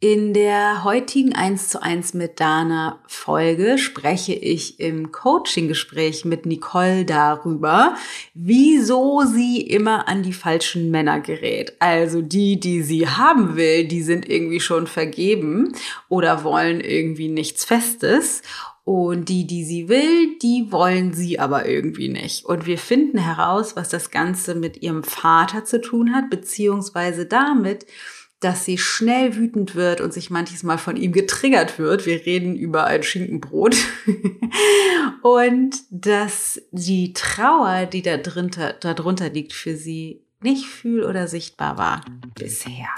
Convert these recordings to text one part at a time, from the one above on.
In der heutigen 1 zu 1 mit Dana Folge spreche ich im Coaching-Gespräch mit Nicole darüber, wieso sie immer an die falschen Männer gerät. Also die, die sie haben will, die sind irgendwie schon vergeben oder wollen irgendwie nichts Festes. Und die, die sie will, die wollen sie aber irgendwie nicht. Und wir finden heraus, was das Ganze mit ihrem Vater zu tun hat, beziehungsweise damit, dass sie schnell wütend wird und sich manches Mal von ihm getriggert wird. Wir reden über ein Schinkenbrot. und dass die Trauer, die da drunter, da drunter liegt, für sie nicht fühl- oder sichtbar war bisher.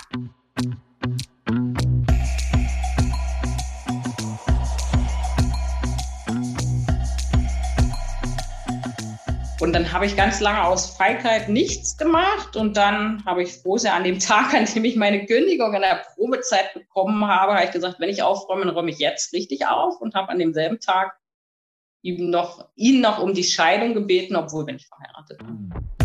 Und dann habe ich ganz lange aus Feigheit nichts gemacht. Und dann habe ich froh sehr an dem Tag, an dem ich meine Kündigung in der Probezeit bekommen habe, habe ich gesagt, wenn ich aufräume, dann räume ich jetzt richtig auf und habe an demselben Tag ihm noch, ihn noch um die Scheidung gebeten, obwohl wir nicht verheiratet bin.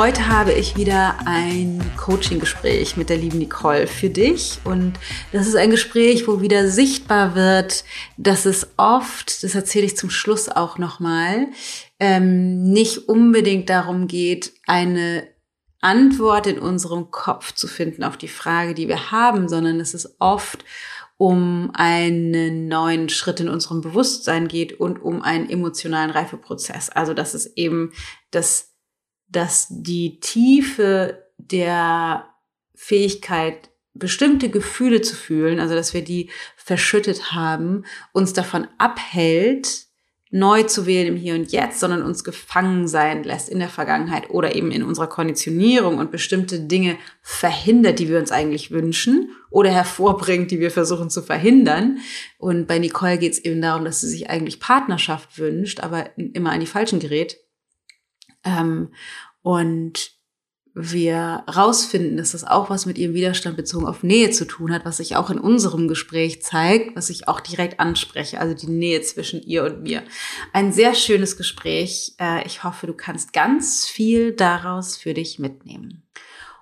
Heute habe ich wieder ein Coaching-Gespräch mit der lieben Nicole für dich. Und das ist ein Gespräch, wo wieder sichtbar wird, dass es oft, das erzähle ich zum Schluss auch nochmal, ähm, nicht unbedingt darum geht, eine Antwort in unserem Kopf zu finden auf die Frage, die wir haben, sondern es ist oft um einen neuen Schritt in unserem Bewusstsein geht und um einen emotionalen Reifeprozess. Also, dass es eben das dass die Tiefe der Fähigkeit, bestimmte Gefühle zu fühlen, also dass wir die verschüttet haben, uns davon abhält, neu zu wählen im Hier und Jetzt, sondern uns gefangen sein lässt in der Vergangenheit oder eben in unserer Konditionierung und bestimmte Dinge verhindert, die wir uns eigentlich wünschen oder hervorbringt, die wir versuchen zu verhindern. Und bei Nicole geht es eben darum, dass sie sich eigentlich Partnerschaft wünscht, aber immer an die falschen gerät ähm, und wir rausfinden, dass das auch was mit ihrem Widerstand bezogen auf Nähe zu tun hat, was sich auch in unserem Gespräch zeigt, was ich auch direkt anspreche, also die Nähe zwischen ihr und mir. Ein sehr schönes Gespräch. Äh, ich hoffe, du kannst ganz viel daraus für dich mitnehmen.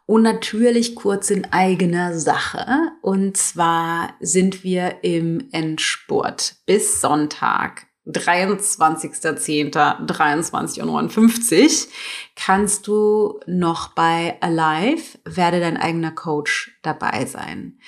Und natürlich kurz in eigener Sache. Und zwar sind wir im Endspurt bis Sonntag 23.10.23.59 Uhr kannst du noch bei Alive, werde dein eigener Coach dabei sein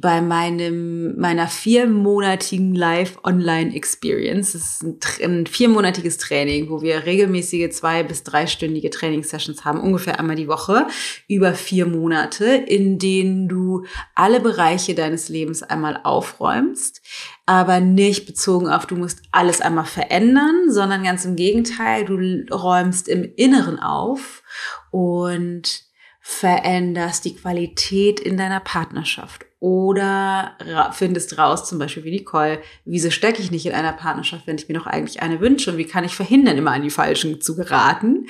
bei meinem, meiner viermonatigen Live-Online-Experience. Das ist ein, ein, viermonatiges Training, wo wir regelmäßige zwei- bis dreistündige Trainingssessions haben, ungefähr einmal die Woche, über vier Monate, in denen du alle Bereiche deines Lebens einmal aufräumst, aber nicht bezogen auf, du musst alles einmal verändern, sondern ganz im Gegenteil, du räumst im Inneren auf und veränderst die Qualität in deiner Partnerschaft oder findest raus, zum Beispiel wie Nicole, wieso stecke ich nicht in einer Partnerschaft, wenn ich mir noch eigentlich eine wünsche und wie kann ich verhindern, immer an die Falschen zu geraten.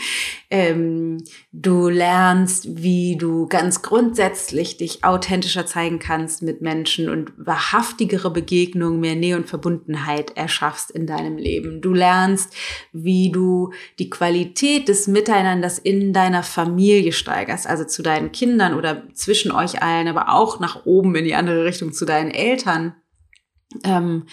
Ähm, du lernst, wie du ganz grundsätzlich dich authentischer zeigen kannst mit Menschen und wahrhaftigere Begegnungen, mehr Nähe und Verbundenheit erschaffst in deinem Leben. Du lernst, wie du die Qualität des Miteinanders in deiner Familie steigerst, also zu deinen Kindern oder zwischen euch allen, aber auch nach oben in die andere Richtung zu deinen Eltern. Ähm,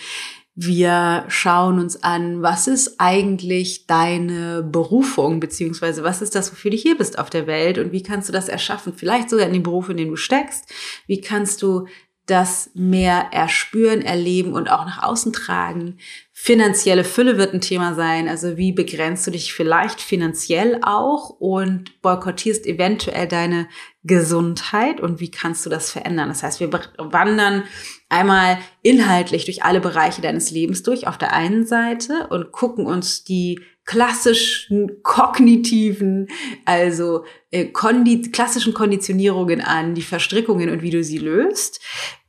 wir schauen uns an, was ist eigentlich deine Berufung, beziehungsweise was ist das, wofür du hier bist auf der Welt und wie kannst du das erschaffen? Vielleicht sogar in dem Beruf, in dem du steckst. Wie kannst du das mehr erspüren, erleben und auch nach außen tragen? Finanzielle Fülle wird ein Thema sein. Also wie begrenzt du dich vielleicht finanziell auch und boykottierst eventuell deine Gesundheit und wie kannst du das verändern? Das heißt, wir wandern einmal inhaltlich durch alle Bereiche deines Lebens durch auf der einen Seite und gucken uns die klassischen kognitiven, also äh, kondi klassischen Konditionierungen an, die Verstrickungen und wie du sie löst,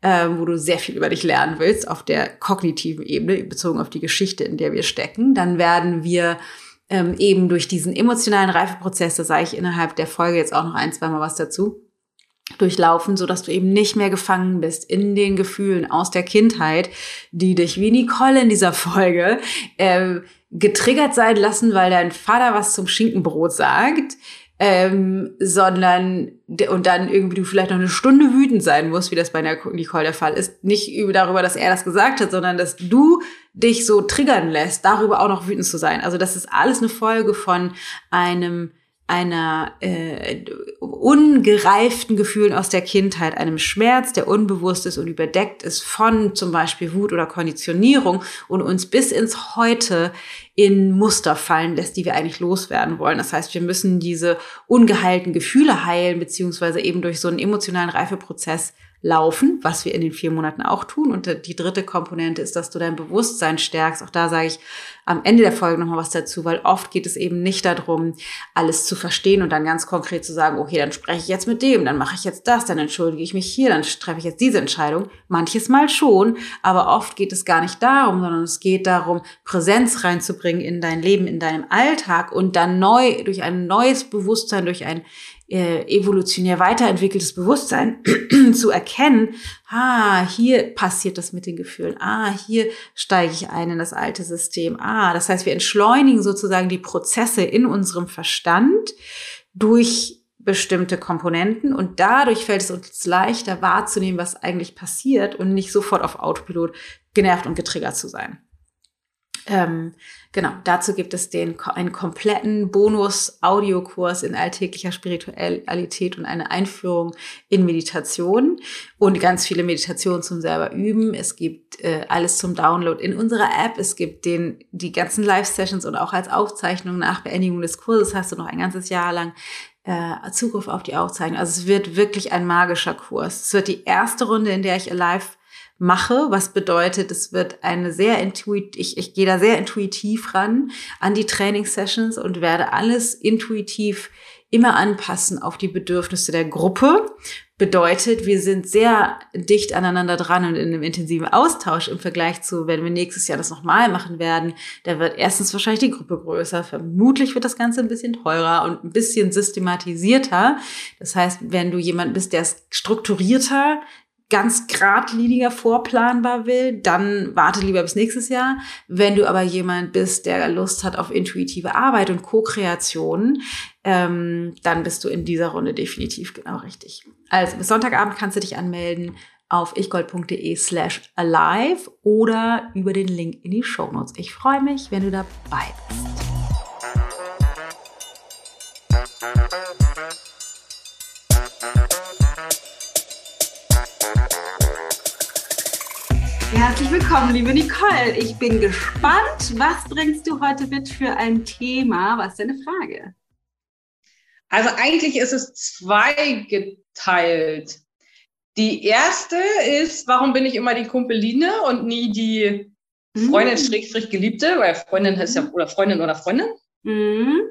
äh, wo du sehr viel über dich lernen willst auf der kognitiven Ebene, bezogen auf die Geschichte, in der wir stecken. Dann werden wir ähm, eben durch diesen emotionalen Reifeprozess, da sage ich innerhalb der Folge jetzt auch noch ein, zwei Mal was dazu, durchlaufen, so dass du eben nicht mehr gefangen bist in den Gefühlen aus der Kindheit, die dich wie Nicole in dieser Folge äh, getriggert sein lassen, weil dein Vater was zum Schinkenbrot sagt, ähm, sondern und dann irgendwie du vielleicht noch eine Stunde wütend sein musst, wie das bei Nicole der Fall ist. Nicht darüber, dass er das gesagt hat, sondern dass du dich so triggern lässt, darüber auch noch wütend zu sein. Also das ist alles eine Folge von einem einer äh, ungereiften Gefühlen aus der Kindheit, einem Schmerz, der unbewusst ist und überdeckt ist von zum Beispiel Wut oder Konditionierung und uns bis ins Heute in Muster fallen lässt, die wir eigentlich loswerden wollen. Das heißt, wir müssen diese ungeheilten Gefühle heilen, beziehungsweise eben durch so einen emotionalen Reifeprozess laufen, was wir in den vier Monaten auch tun. Und die dritte Komponente ist, dass du dein Bewusstsein stärkst. Auch da sage ich am Ende der Folge nochmal was dazu, weil oft geht es eben nicht darum, alles zu verstehen und dann ganz konkret zu sagen, okay, dann spreche ich jetzt mit dem, dann mache ich jetzt das, dann entschuldige ich mich hier, dann treffe ich jetzt diese Entscheidung. Manches Mal schon, aber oft geht es gar nicht darum, sondern es geht darum, Präsenz reinzubringen in dein Leben, in deinem Alltag und dann neu, durch ein neues Bewusstsein, durch ein äh, evolutionär weiterentwickeltes Bewusstsein zu erkennen, ah, hier passiert das mit den Gefühlen, ah, hier steige ich ein in das alte System, ah, das heißt, wir entschleunigen sozusagen die Prozesse in unserem Verstand durch bestimmte Komponenten und dadurch fällt es uns leichter wahrzunehmen, was eigentlich passiert und nicht sofort auf Autopilot genervt und getriggert zu sein. Ähm, genau, dazu gibt es den, einen kompletten Bonus-Audiokurs in alltäglicher Spiritualität und eine Einführung in Meditation und ganz viele Meditationen zum selber üben. Es gibt äh, alles zum Download in unserer App. Es gibt den, die ganzen Live-Sessions und auch als Aufzeichnung nach Beendigung des Kurses hast du noch ein ganzes Jahr lang äh, Zugriff auf die Aufzeichnung. Also es wird wirklich ein magischer Kurs. Es wird die erste Runde, in der ich live mache, was bedeutet, es wird eine sehr intuitiv, ich, ich gehe da sehr intuitiv ran an die Trainingssessions und werde alles intuitiv immer anpassen auf die Bedürfnisse der Gruppe. Bedeutet, wir sind sehr dicht aneinander dran und in einem intensiven Austausch im Vergleich zu, wenn wir nächstes Jahr das nochmal machen werden. Da wird erstens wahrscheinlich die Gruppe größer. Vermutlich wird das Ganze ein bisschen teurer und ein bisschen systematisierter. Das heißt, wenn du jemand bist, der es strukturierter ganz geradliniger vorplanbar will, dann warte lieber bis nächstes Jahr. Wenn du aber jemand bist, der Lust hat auf intuitive Arbeit und Co-Kreation, ähm, dann bist du in dieser Runde definitiv genau richtig. Also bis Sonntagabend kannst du dich anmelden auf ichgold.de slash alive oder über den Link in die Show Notes. Ich freue mich, wenn du dabei bist. Herzlich willkommen, liebe Nicole. Ich bin gespannt. Was bringst du heute mit für ein Thema? Was ist deine Frage? Also eigentlich ist es zweigeteilt. Die erste ist, warum bin ich immer die Kumpeline und nie die Freundin, mm. Geliebte, weil Freundin heißt ja, oder Freundin oder Freundin. Mm.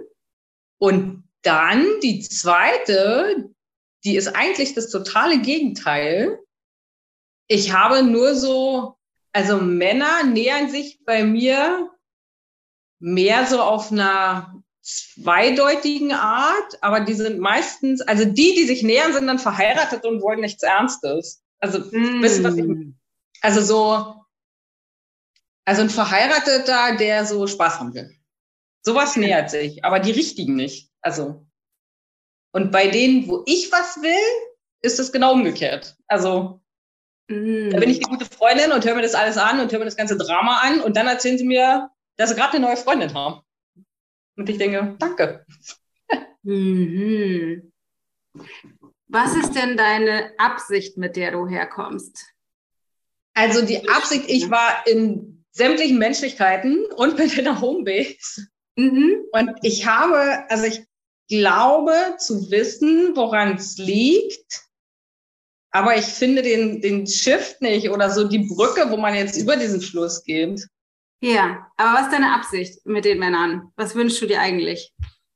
Und dann die zweite, die ist eigentlich das totale Gegenteil ich habe nur so, also Männer nähern sich bei mir mehr so auf einer zweideutigen Art, aber die sind meistens, also die, die sich nähern, sind dann verheiratet und wollen nichts Ernstes. Also, mm. was ich, also so, also ein Verheirateter, der so Spaß haben will. Sowas nähert sich, aber die richtigen nicht. Also, und bei denen, wo ich was will, ist es genau umgekehrt. Also, Mm. Da bin ich die gute Freundin und höre mir das alles an und höre mir das ganze Drama an und dann erzählen sie mir, dass sie gerade eine neue Freundin haben. Und ich denke, danke. Mhm. Was ist denn deine Absicht, mit der du herkommst? Also die Absicht, ich war in sämtlichen Menschlichkeiten und bin in der Homebase. Mhm. Und ich habe, also ich glaube zu wissen, woran es liegt aber ich finde den, den Shift nicht oder so die Brücke, wo man jetzt über diesen Fluss geht. Ja, aber was ist deine Absicht mit den Männern? Was wünschst du dir eigentlich?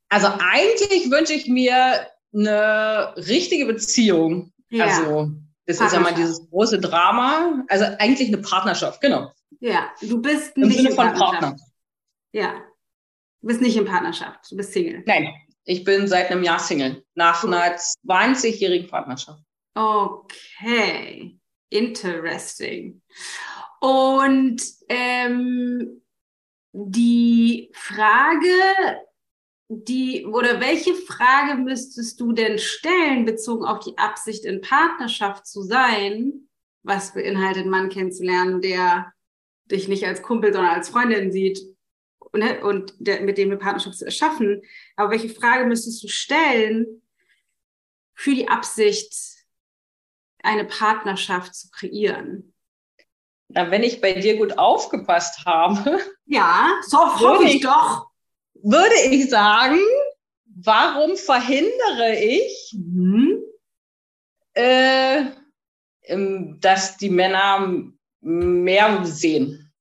Also eigentlich wünsche ich mir eine richtige Beziehung. Ja. Also das ist ja mal dieses große Drama. Also eigentlich eine Partnerschaft, genau. Ja, du bist Im nicht Sinne von Partner. Ja, du bist nicht in Partnerschaft, du bist Single. Nein, ich bin seit einem Jahr Single, nach einer 20-jährigen Partnerschaft. Okay, interesting. Und ähm, die Frage, die oder welche Frage müsstest du denn stellen, bezogen auf die Absicht in Partnerschaft zu sein? Was beinhaltet, Mann kennenzulernen, der dich nicht als Kumpel, sondern als Freundin sieht ne, und der, mit dem eine Partnerschaft zu erschaffen. Aber welche Frage müsstest du stellen für die Absicht, eine Partnerschaft zu kreieren? Na, wenn ich bei dir gut aufgepasst habe. Ja, so hoffe ich, ich doch. Würde ich sagen, warum verhindere ich, mhm. äh, dass die Männer mehr sehen?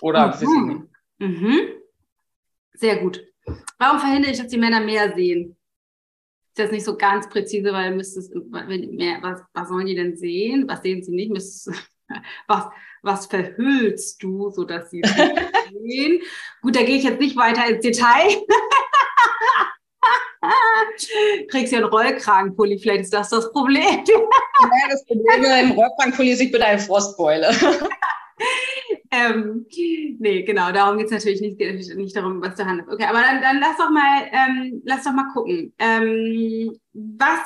Oder mhm. Mhm. Sehr gut. Warum verhindere ich, dass die Männer mehr sehen? Ist das nicht so ganz präzise, weil müsstest was, was sollen die denn sehen? Was sehen sie nicht? Müsstest, was, was verhüllst du, sodass sie sehen? Gut, da gehe ich jetzt nicht weiter ins Detail. Kriegst ja einen Rollkragenpulli, vielleicht ist das das Problem. ja, das Problem im Rollkragenpulli ist, ich bin eine Frostbeule. Ähm, nee, genau, darum geht es natürlich nicht, nicht darum, was du handelst. Okay, aber dann, dann lass doch mal, ähm, lass doch mal gucken. Ähm, was,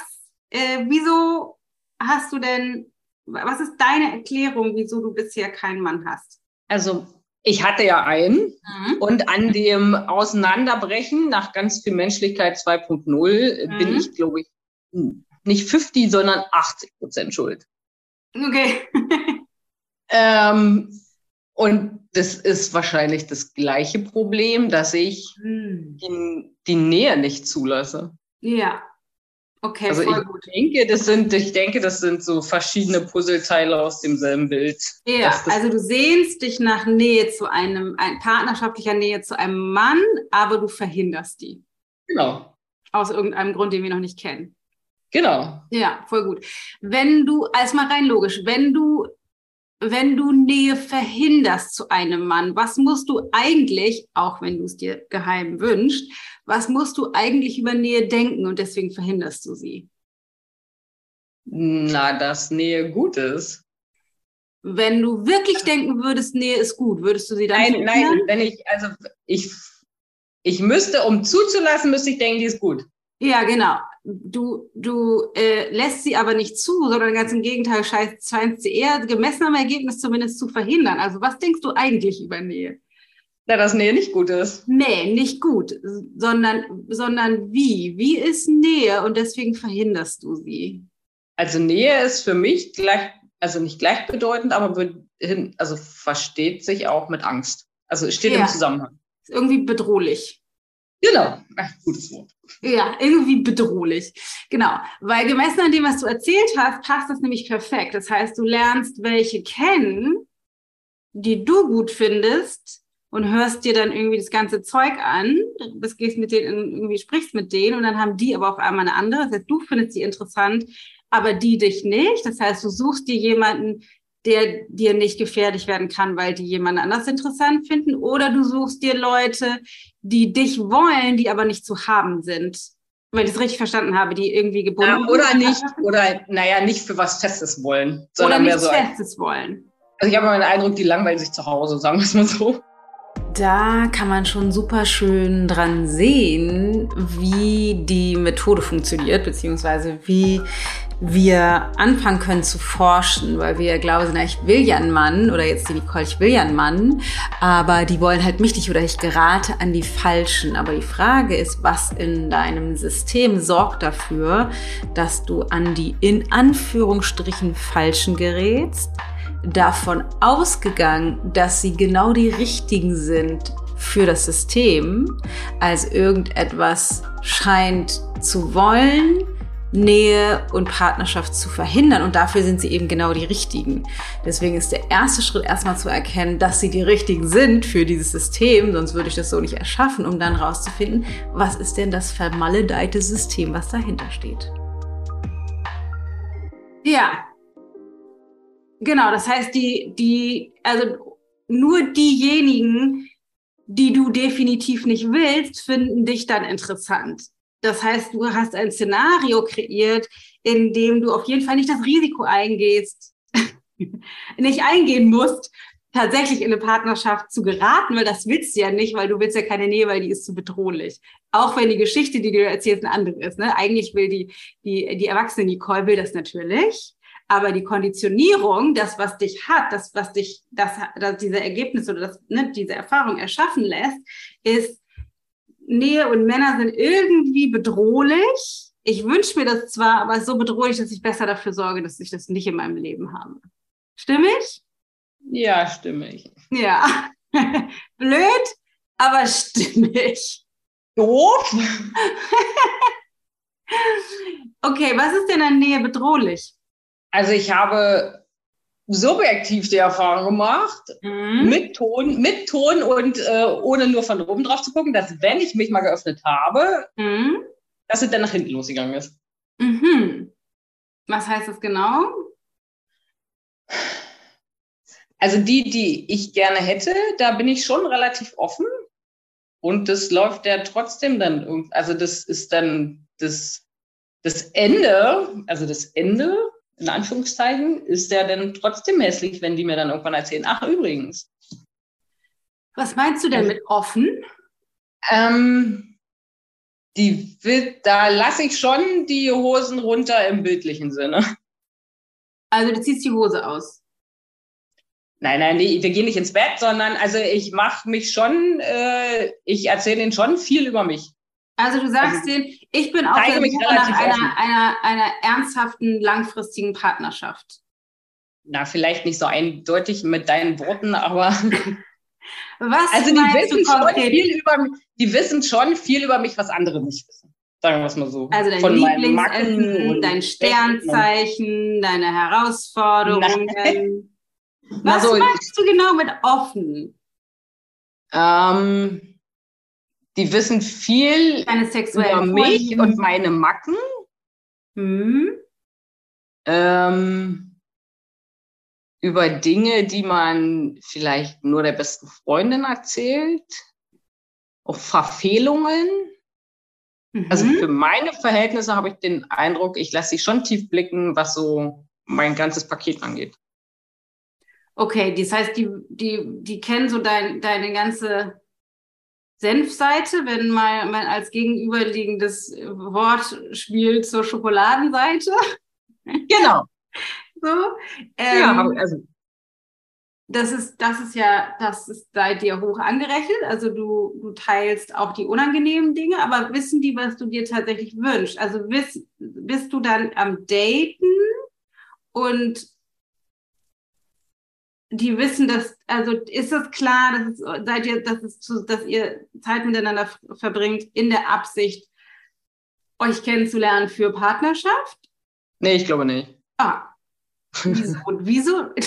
äh, wieso hast du denn was ist deine Erklärung, wieso du bisher keinen Mann hast? Also ich hatte ja einen mhm. und an dem Auseinanderbrechen nach ganz viel Menschlichkeit 2.0 mhm. bin ich, glaube ich, nicht 50, sondern 80 Prozent schuld. Okay. ähm, und das ist wahrscheinlich das gleiche Problem, dass ich mhm. die, die Nähe nicht zulasse. Ja, Okay, also voll ich gut. Denke, das sind, ich denke, das sind so verschiedene Puzzleteile aus demselben Bild. Ja, also du sehnst dich nach Nähe zu einem, ein, partnerschaftlicher Nähe zu einem Mann, aber du verhinderst die. Genau. Aus irgendeinem Grund, den wir noch nicht kennen. Genau. Ja, voll gut. Wenn du, als mal rein logisch, wenn du wenn du Nähe verhinderst zu einem Mann, was musst du eigentlich, auch wenn du es dir geheim wünschst, was musst du eigentlich über Nähe denken und deswegen verhinderst du sie? Na, dass Nähe gut ist. Wenn du wirklich denken würdest, Nähe ist gut, würdest du sie dann Nein, nein, wenn ich, also ich, ich müsste, um zuzulassen, müsste ich denken, die ist gut. Ja, genau. Du, du äh, lässt sie aber nicht zu, sondern ganz im Gegenteil scheinst sie eher gemessen am Ergebnis zumindest zu verhindern. Also was denkst du eigentlich über Nähe? Na, dass Nähe nicht gut ist. Nee, nicht gut, sondern, sondern wie? Wie ist Nähe und deswegen verhinderst du sie? Also Nähe ist für mich gleich, also nicht gleichbedeutend, aber also versteht sich auch mit Angst. Also steht ja. im Zusammenhang. Ist irgendwie bedrohlich. Genau, Ach, gutes Wort. Ja, irgendwie bedrohlich. Genau, weil gemessen an dem, was du erzählt hast, passt das nämlich perfekt. Das heißt, du lernst welche kennen, die du gut findest und hörst dir dann irgendwie das ganze Zeug an, bis gehst mit denen irgendwie sprichst mit denen und dann haben die aber auf einmal eine andere. Das heißt, du findest sie interessant, aber die dich nicht. Das heißt, du suchst dir jemanden, der dir nicht gefährlich werden kann, weil die jemand anders interessant finden. Oder du suchst dir Leute, die dich wollen, die aber nicht zu haben sind. Wenn ich das richtig verstanden habe, die irgendwie gebunden ja, Oder nicht, oder naja, nicht für was Festes wollen. Sondern oder nichts so Festes wollen. Also ich habe mal den Eindruck, die langweilen sich zu Hause, sagen wir es mal so. Da kann man schon super schön dran sehen, wie die Methode funktioniert, beziehungsweise wie wir anfangen können zu forschen, weil wir glauben, na, ich will ja einen Mann oder jetzt die Nicole, ich will ja einen Mann, aber die wollen halt mich nicht oder ich gerate an die Falschen. Aber die Frage ist, was in deinem System sorgt dafür, dass du an die in Anführungsstrichen Falschen gerätst, davon ausgegangen, dass sie genau die richtigen sind für das System, als irgendetwas scheint zu wollen, Nähe und Partnerschaft zu verhindern. Und dafür sind sie eben genau die richtigen. Deswegen ist der erste Schritt erstmal zu erkennen, dass sie die richtigen sind für dieses System. Sonst würde ich das so nicht erschaffen, um dann rauszufinden, was ist denn das vermaledeite System, was dahinter steht. Ja. Genau, das heißt, die, die, also nur diejenigen, die du definitiv nicht willst, finden dich dann interessant. Das heißt, du hast ein Szenario kreiert, in dem du auf jeden Fall nicht das Risiko eingehst, nicht eingehen musst, tatsächlich in eine Partnerschaft zu geraten, weil das willst du ja nicht, weil du willst ja keine Nähe, weil die ist zu bedrohlich. Auch wenn die Geschichte, die du erzählst, eine andere ist. Ne? Eigentlich will die, die, die erwachsene Nicole will das natürlich. Aber die Konditionierung, das, was dich hat, das, was dich, das, das diese Ergebnisse oder das, ne, diese Erfahrung erschaffen lässt, ist, Nähe und Männer sind irgendwie bedrohlich. Ich wünsche mir das zwar, aber es ist so bedrohlich, dass ich besser dafür sorge, dass ich das nicht in meinem Leben habe. Stimmig? Ja, stimmig. Ja. Blöd, aber stimmig. Doof? okay, was ist denn an Nähe bedrohlich? Also ich habe subjektiv die Erfahrung gemacht, mhm. mit Ton, mit Ton und äh, ohne nur von oben drauf zu gucken, dass wenn ich mich mal geöffnet habe, mhm. dass es dann nach hinten losgegangen ist. Mhm. Was heißt das genau? Also die, die ich gerne hätte, da bin ich schon relativ offen. Und das läuft ja trotzdem dann, also das ist dann das, das Ende, also das Ende, in Anführungszeichen, ist ja dann trotzdem hässlich, wenn die mir dann irgendwann erzählen, ach übrigens. Was meinst du denn mit offen? Ähm, die da lasse ich schon die Hosen runter im bildlichen Sinne. Also du ziehst die Hose aus. Nein, nein, nee, wir gehen nicht ins Bett, sondern also ich mache mich schon, äh, ich erzähle ihnen schon viel über mich. Also du sagst also, denen, ich bin auf der Suche nach einer, einer, einer ernsthaften, langfristigen Partnerschaft. Na, vielleicht nicht so eindeutig mit deinen Worten, aber was also die wissen schon viel über die wissen schon viel über mich, was andere nicht wissen. Sagen wir es mal so. Also dein Von Lieblingsessen, dein Sternzeichen, deine Herausforderungen. Nein. Was so, meinst du genau mit offen? Ähm, die wissen viel über mich Freundin. und meine Macken. Hm. Ähm, über Dinge, die man vielleicht nur der besten Freundin erzählt. Auch Verfehlungen. Mhm. Also für meine Verhältnisse habe ich den Eindruck, ich lasse sie schon tief blicken, was so mein ganzes Paket angeht. Okay, das heißt, die, die, die kennen so dein, deine ganze Senfseite, wenn mal man als gegenüberliegendes Wort spielt zur Schokoladenseite. Genau. so. Ähm, ja, also. Das ist, das ist ja, das ist bei dir hoch angerechnet. Also du, du teilst auch die unangenehmen Dinge, aber wissen die, was du dir tatsächlich wünschst? Also bist, bist du dann am Daten und die wissen, dass, also ist es klar, dass es, seid ihr, dass es zu, dass ihr Zeit miteinander verbringt in der Absicht, euch kennenzulernen für Partnerschaft? Nee, ich glaube nicht. Ah. Wieso? Wieso?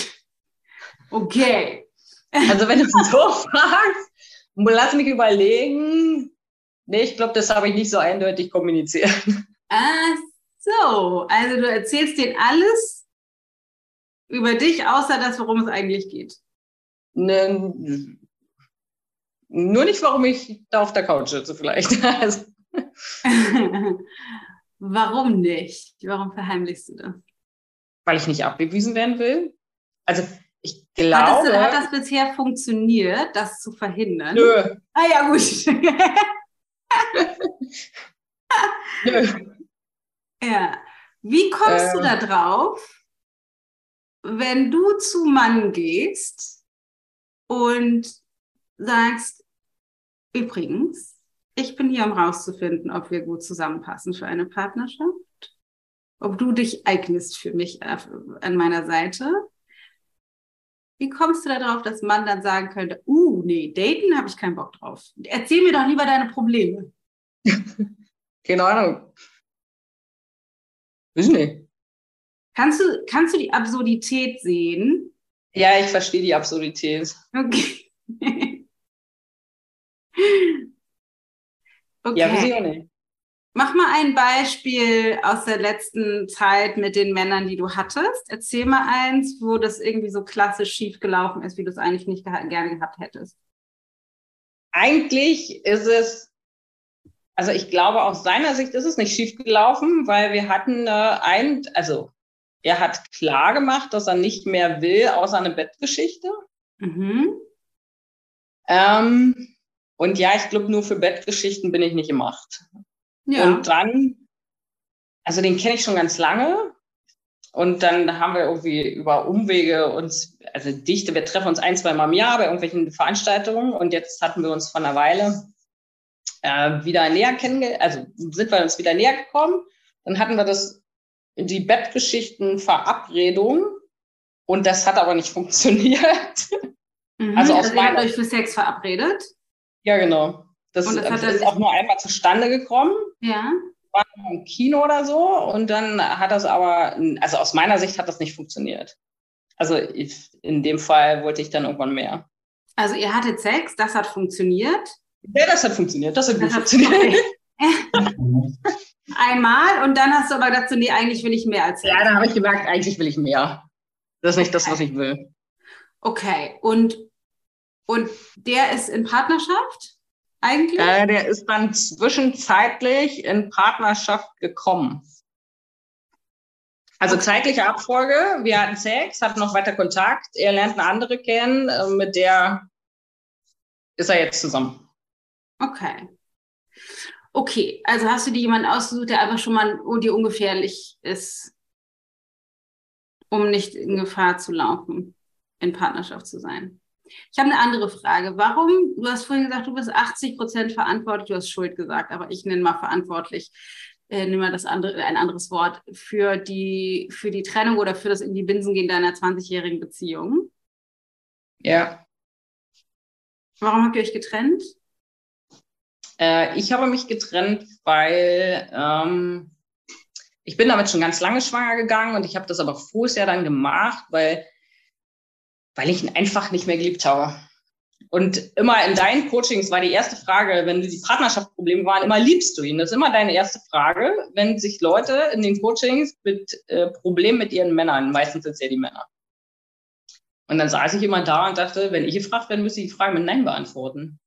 Okay. Also wenn du so fragst, lass mich überlegen. Nee, ich glaube, das habe ich nicht so eindeutig kommuniziert. Ach so, also du erzählst denen alles über dich, außer das, worum es eigentlich geht? Ne, nur nicht, warum ich da auf der Couch sitze, vielleicht. Warum nicht? Warum verheimlichst du das? Weil ich nicht abgewiesen werden will. Also ich glaube. Hat das, hat das bisher funktioniert, das zu verhindern? Nö. Ah ja, gut. Nö. Ja. Wie kommst äh, du da drauf? Wenn du zu Mann gehst und sagst, übrigens, ich bin hier, um rauszufinden, ob wir gut zusammenpassen für eine Partnerschaft, ob du dich eignest für mich an meiner Seite. Wie kommst du darauf, dass man dann sagen könnte, uh, nee, daten habe ich keinen Bock drauf. Erzähl mir doch lieber deine Probleme. Keine Ahnung. Wissen nicht. Kannst du, kannst du die Absurdität sehen? Ja, ich verstehe die Absurdität. Okay. okay. Ja, auch nicht. Mach mal ein Beispiel aus der letzten Zeit mit den Männern, die du hattest. Erzähl mal eins, wo das irgendwie so klassisch schief gelaufen ist, wie du es eigentlich nicht ge gerne gehabt hättest. Eigentlich ist es, also ich glaube, aus seiner Sicht ist es nicht schief gelaufen, weil wir hatten äh, ein, also er hat klar gemacht, dass er nicht mehr will, außer eine Bettgeschichte. Mhm. Ähm, und ja, ich glaube, nur für Bettgeschichten bin ich nicht gemacht. Ja. Und dann, also den kenne ich schon ganz lange. Und dann haben wir irgendwie über Umwege uns, also dichte, wir treffen uns ein, zwei Mal im Jahr bei irgendwelchen Veranstaltungen. Und jetzt hatten wir uns vor einer Weile äh, wieder näher kennengelernt, also sind wir uns wieder näher gekommen. Dann hatten wir das, die Bettgeschichten Verabredung. Und das hat aber nicht funktioniert. Mhm, also aus also ihr habt euch für Sex verabredet? Ja, genau. Das, das, das ist auch nur einmal zustande gekommen. Ja. War im Kino oder so. Und dann hat das aber, also aus meiner Sicht hat das nicht funktioniert. Also ich, in dem Fall wollte ich dann irgendwann mehr. Also ihr hattet Sex, das hat funktioniert. Ja, das hat funktioniert. Das hat gut das funktioniert. Einmal und dann hast du aber dazu, nee, eigentlich will ich mehr als Sex. Ja, da habe ich gemerkt, eigentlich will ich mehr. Das ist nicht das, was ich will. Okay, und, und der ist in Partnerschaft eigentlich? Äh, der ist dann zwischenzeitlich in Partnerschaft gekommen. Also zeitliche Abfolge, wir hatten Sex, hatten noch weiter Kontakt, er lernt eine andere kennen, äh, mit der ist er jetzt zusammen. Okay. Okay, also hast du dir jemanden ausgesucht, der einfach schon mal dir ungefährlich ist, um nicht in Gefahr zu laufen, in Partnerschaft zu sein? Ich habe eine andere Frage. Warum, du hast vorhin gesagt, du bist 80 Prozent verantwortlich, du hast Schuld gesagt, aber ich nenne mal verantwortlich, äh, nimm mal das andere, ein anderes Wort, für die, für die Trennung oder für das in die Binsen gehen deiner 20-jährigen Beziehung. Ja. Warum habt ihr euch getrennt? Äh, ich habe mich getrennt, weil ähm, ich bin damit schon ganz lange schwanger gegangen und ich habe das aber vorher dann gemacht, weil, weil ich ihn einfach nicht mehr geliebt habe. Und immer in deinen Coachings war die erste Frage, wenn die Partnerschaftsprobleme waren, immer liebst du ihn? Das ist immer deine erste Frage, wenn sich Leute in den Coachings mit äh, Problemen mit ihren Männern, meistens sind es ja die Männer. Und dann saß ich immer da und dachte, wenn ich gefragt werde, müsste ich die Frage mit Nein beantworten.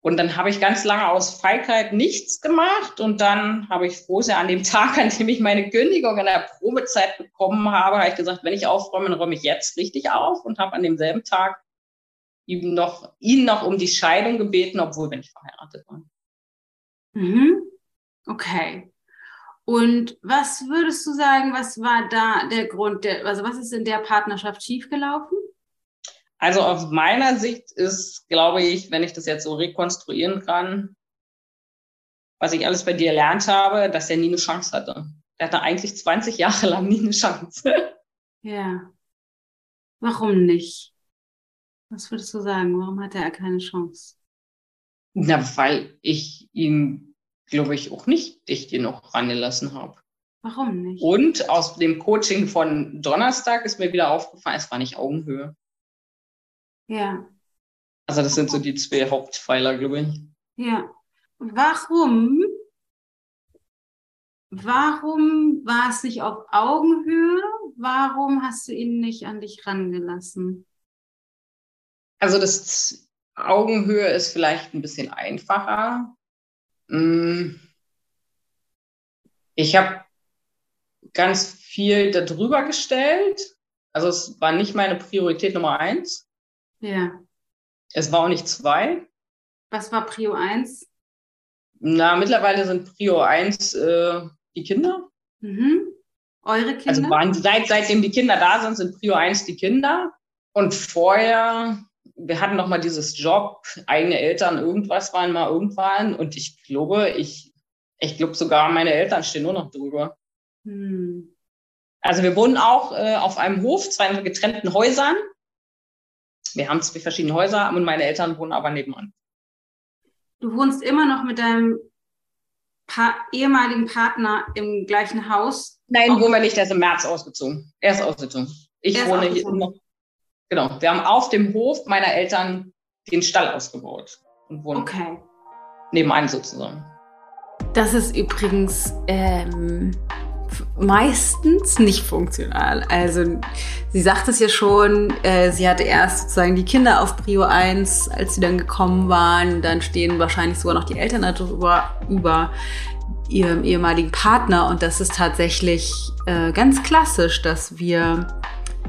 Und dann habe ich ganz lange aus Feigheit nichts gemacht und dann habe ich Rose an dem Tag, an dem ich meine Kündigung in der Probezeit bekommen habe, habe ich gesagt, wenn ich aufräume, dann räume ich jetzt richtig auf und habe an demselben Tag ihm noch, ihn noch um die Scheidung gebeten, obwohl wir nicht verheiratet waren. Mhm. Okay. Und was würdest du sagen, was war da der Grund, der, also was ist in der Partnerschaft schiefgelaufen? Also aus meiner Sicht ist, glaube ich, wenn ich das jetzt so rekonstruieren kann, was ich alles bei dir gelernt habe, dass er nie eine Chance hatte. Er hatte eigentlich 20 Jahre lang nie eine Chance. Ja. Warum nicht? Was würdest du sagen? Warum hatte er keine Chance? Na, weil ich ihn, glaube ich, auch nicht dicht genug rangelassen habe. Warum nicht? Und aus dem Coaching von Donnerstag ist mir wieder aufgefallen, es war nicht Augenhöhe. Ja. Also das sind so die zwei Hauptpfeiler, glaube ich. Ja. Warum? Warum war es nicht auf Augenhöhe? Warum hast du ihn nicht an dich rangelassen? Also das Augenhöhe ist vielleicht ein bisschen einfacher. Hm. Ich habe ganz viel darüber gestellt. Also es war nicht meine Priorität Nummer eins. Ja. Es war auch nicht zwei. Was war Prio 1? Na, mittlerweile sind Prio 1 äh, die Kinder. Mhm. Eure Kinder? Also waren, seit, seitdem die Kinder da sind, sind Prio 1 die Kinder. Und vorher, wir hatten noch mal dieses Job, eigene Eltern, irgendwas waren mal irgendwann. Und ich glaube, ich, ich glaube sogar, meine Eltern stehen nur noch drüber. Hm. Also wir wohnen auch äh, auf einem Hof, zwei getrennten Häusern. Wir haben zwei verschiedene Häuser und meine Eltern wohnen aber nebenan. Du wohnst immer noch mit deinem pa ehemaligen Partner im gleichen Haus? Nein, wohnen wir nicht. Der ist im März ausgezogen. Er ist ausgezogen. Ich ist wohne hier noch. Genau. Wir haben auf dem Hof meiner Eltern den Stall ausgebaut und wohnen okay. nebenan sozusagen. Das ist übrigens ähm, meistens nicht funktional. Also sie sagt es ja schon, äh, sie hatte erst sozusagen die Kinder auf Prio 1, als sie dann gekommen waren. Dann stehen wahrscheinlich sogar noch die Eltern darüber über ihrem ehemaligen Partner. Und das ist tatsächlich äh, ganz klassisch, dass wir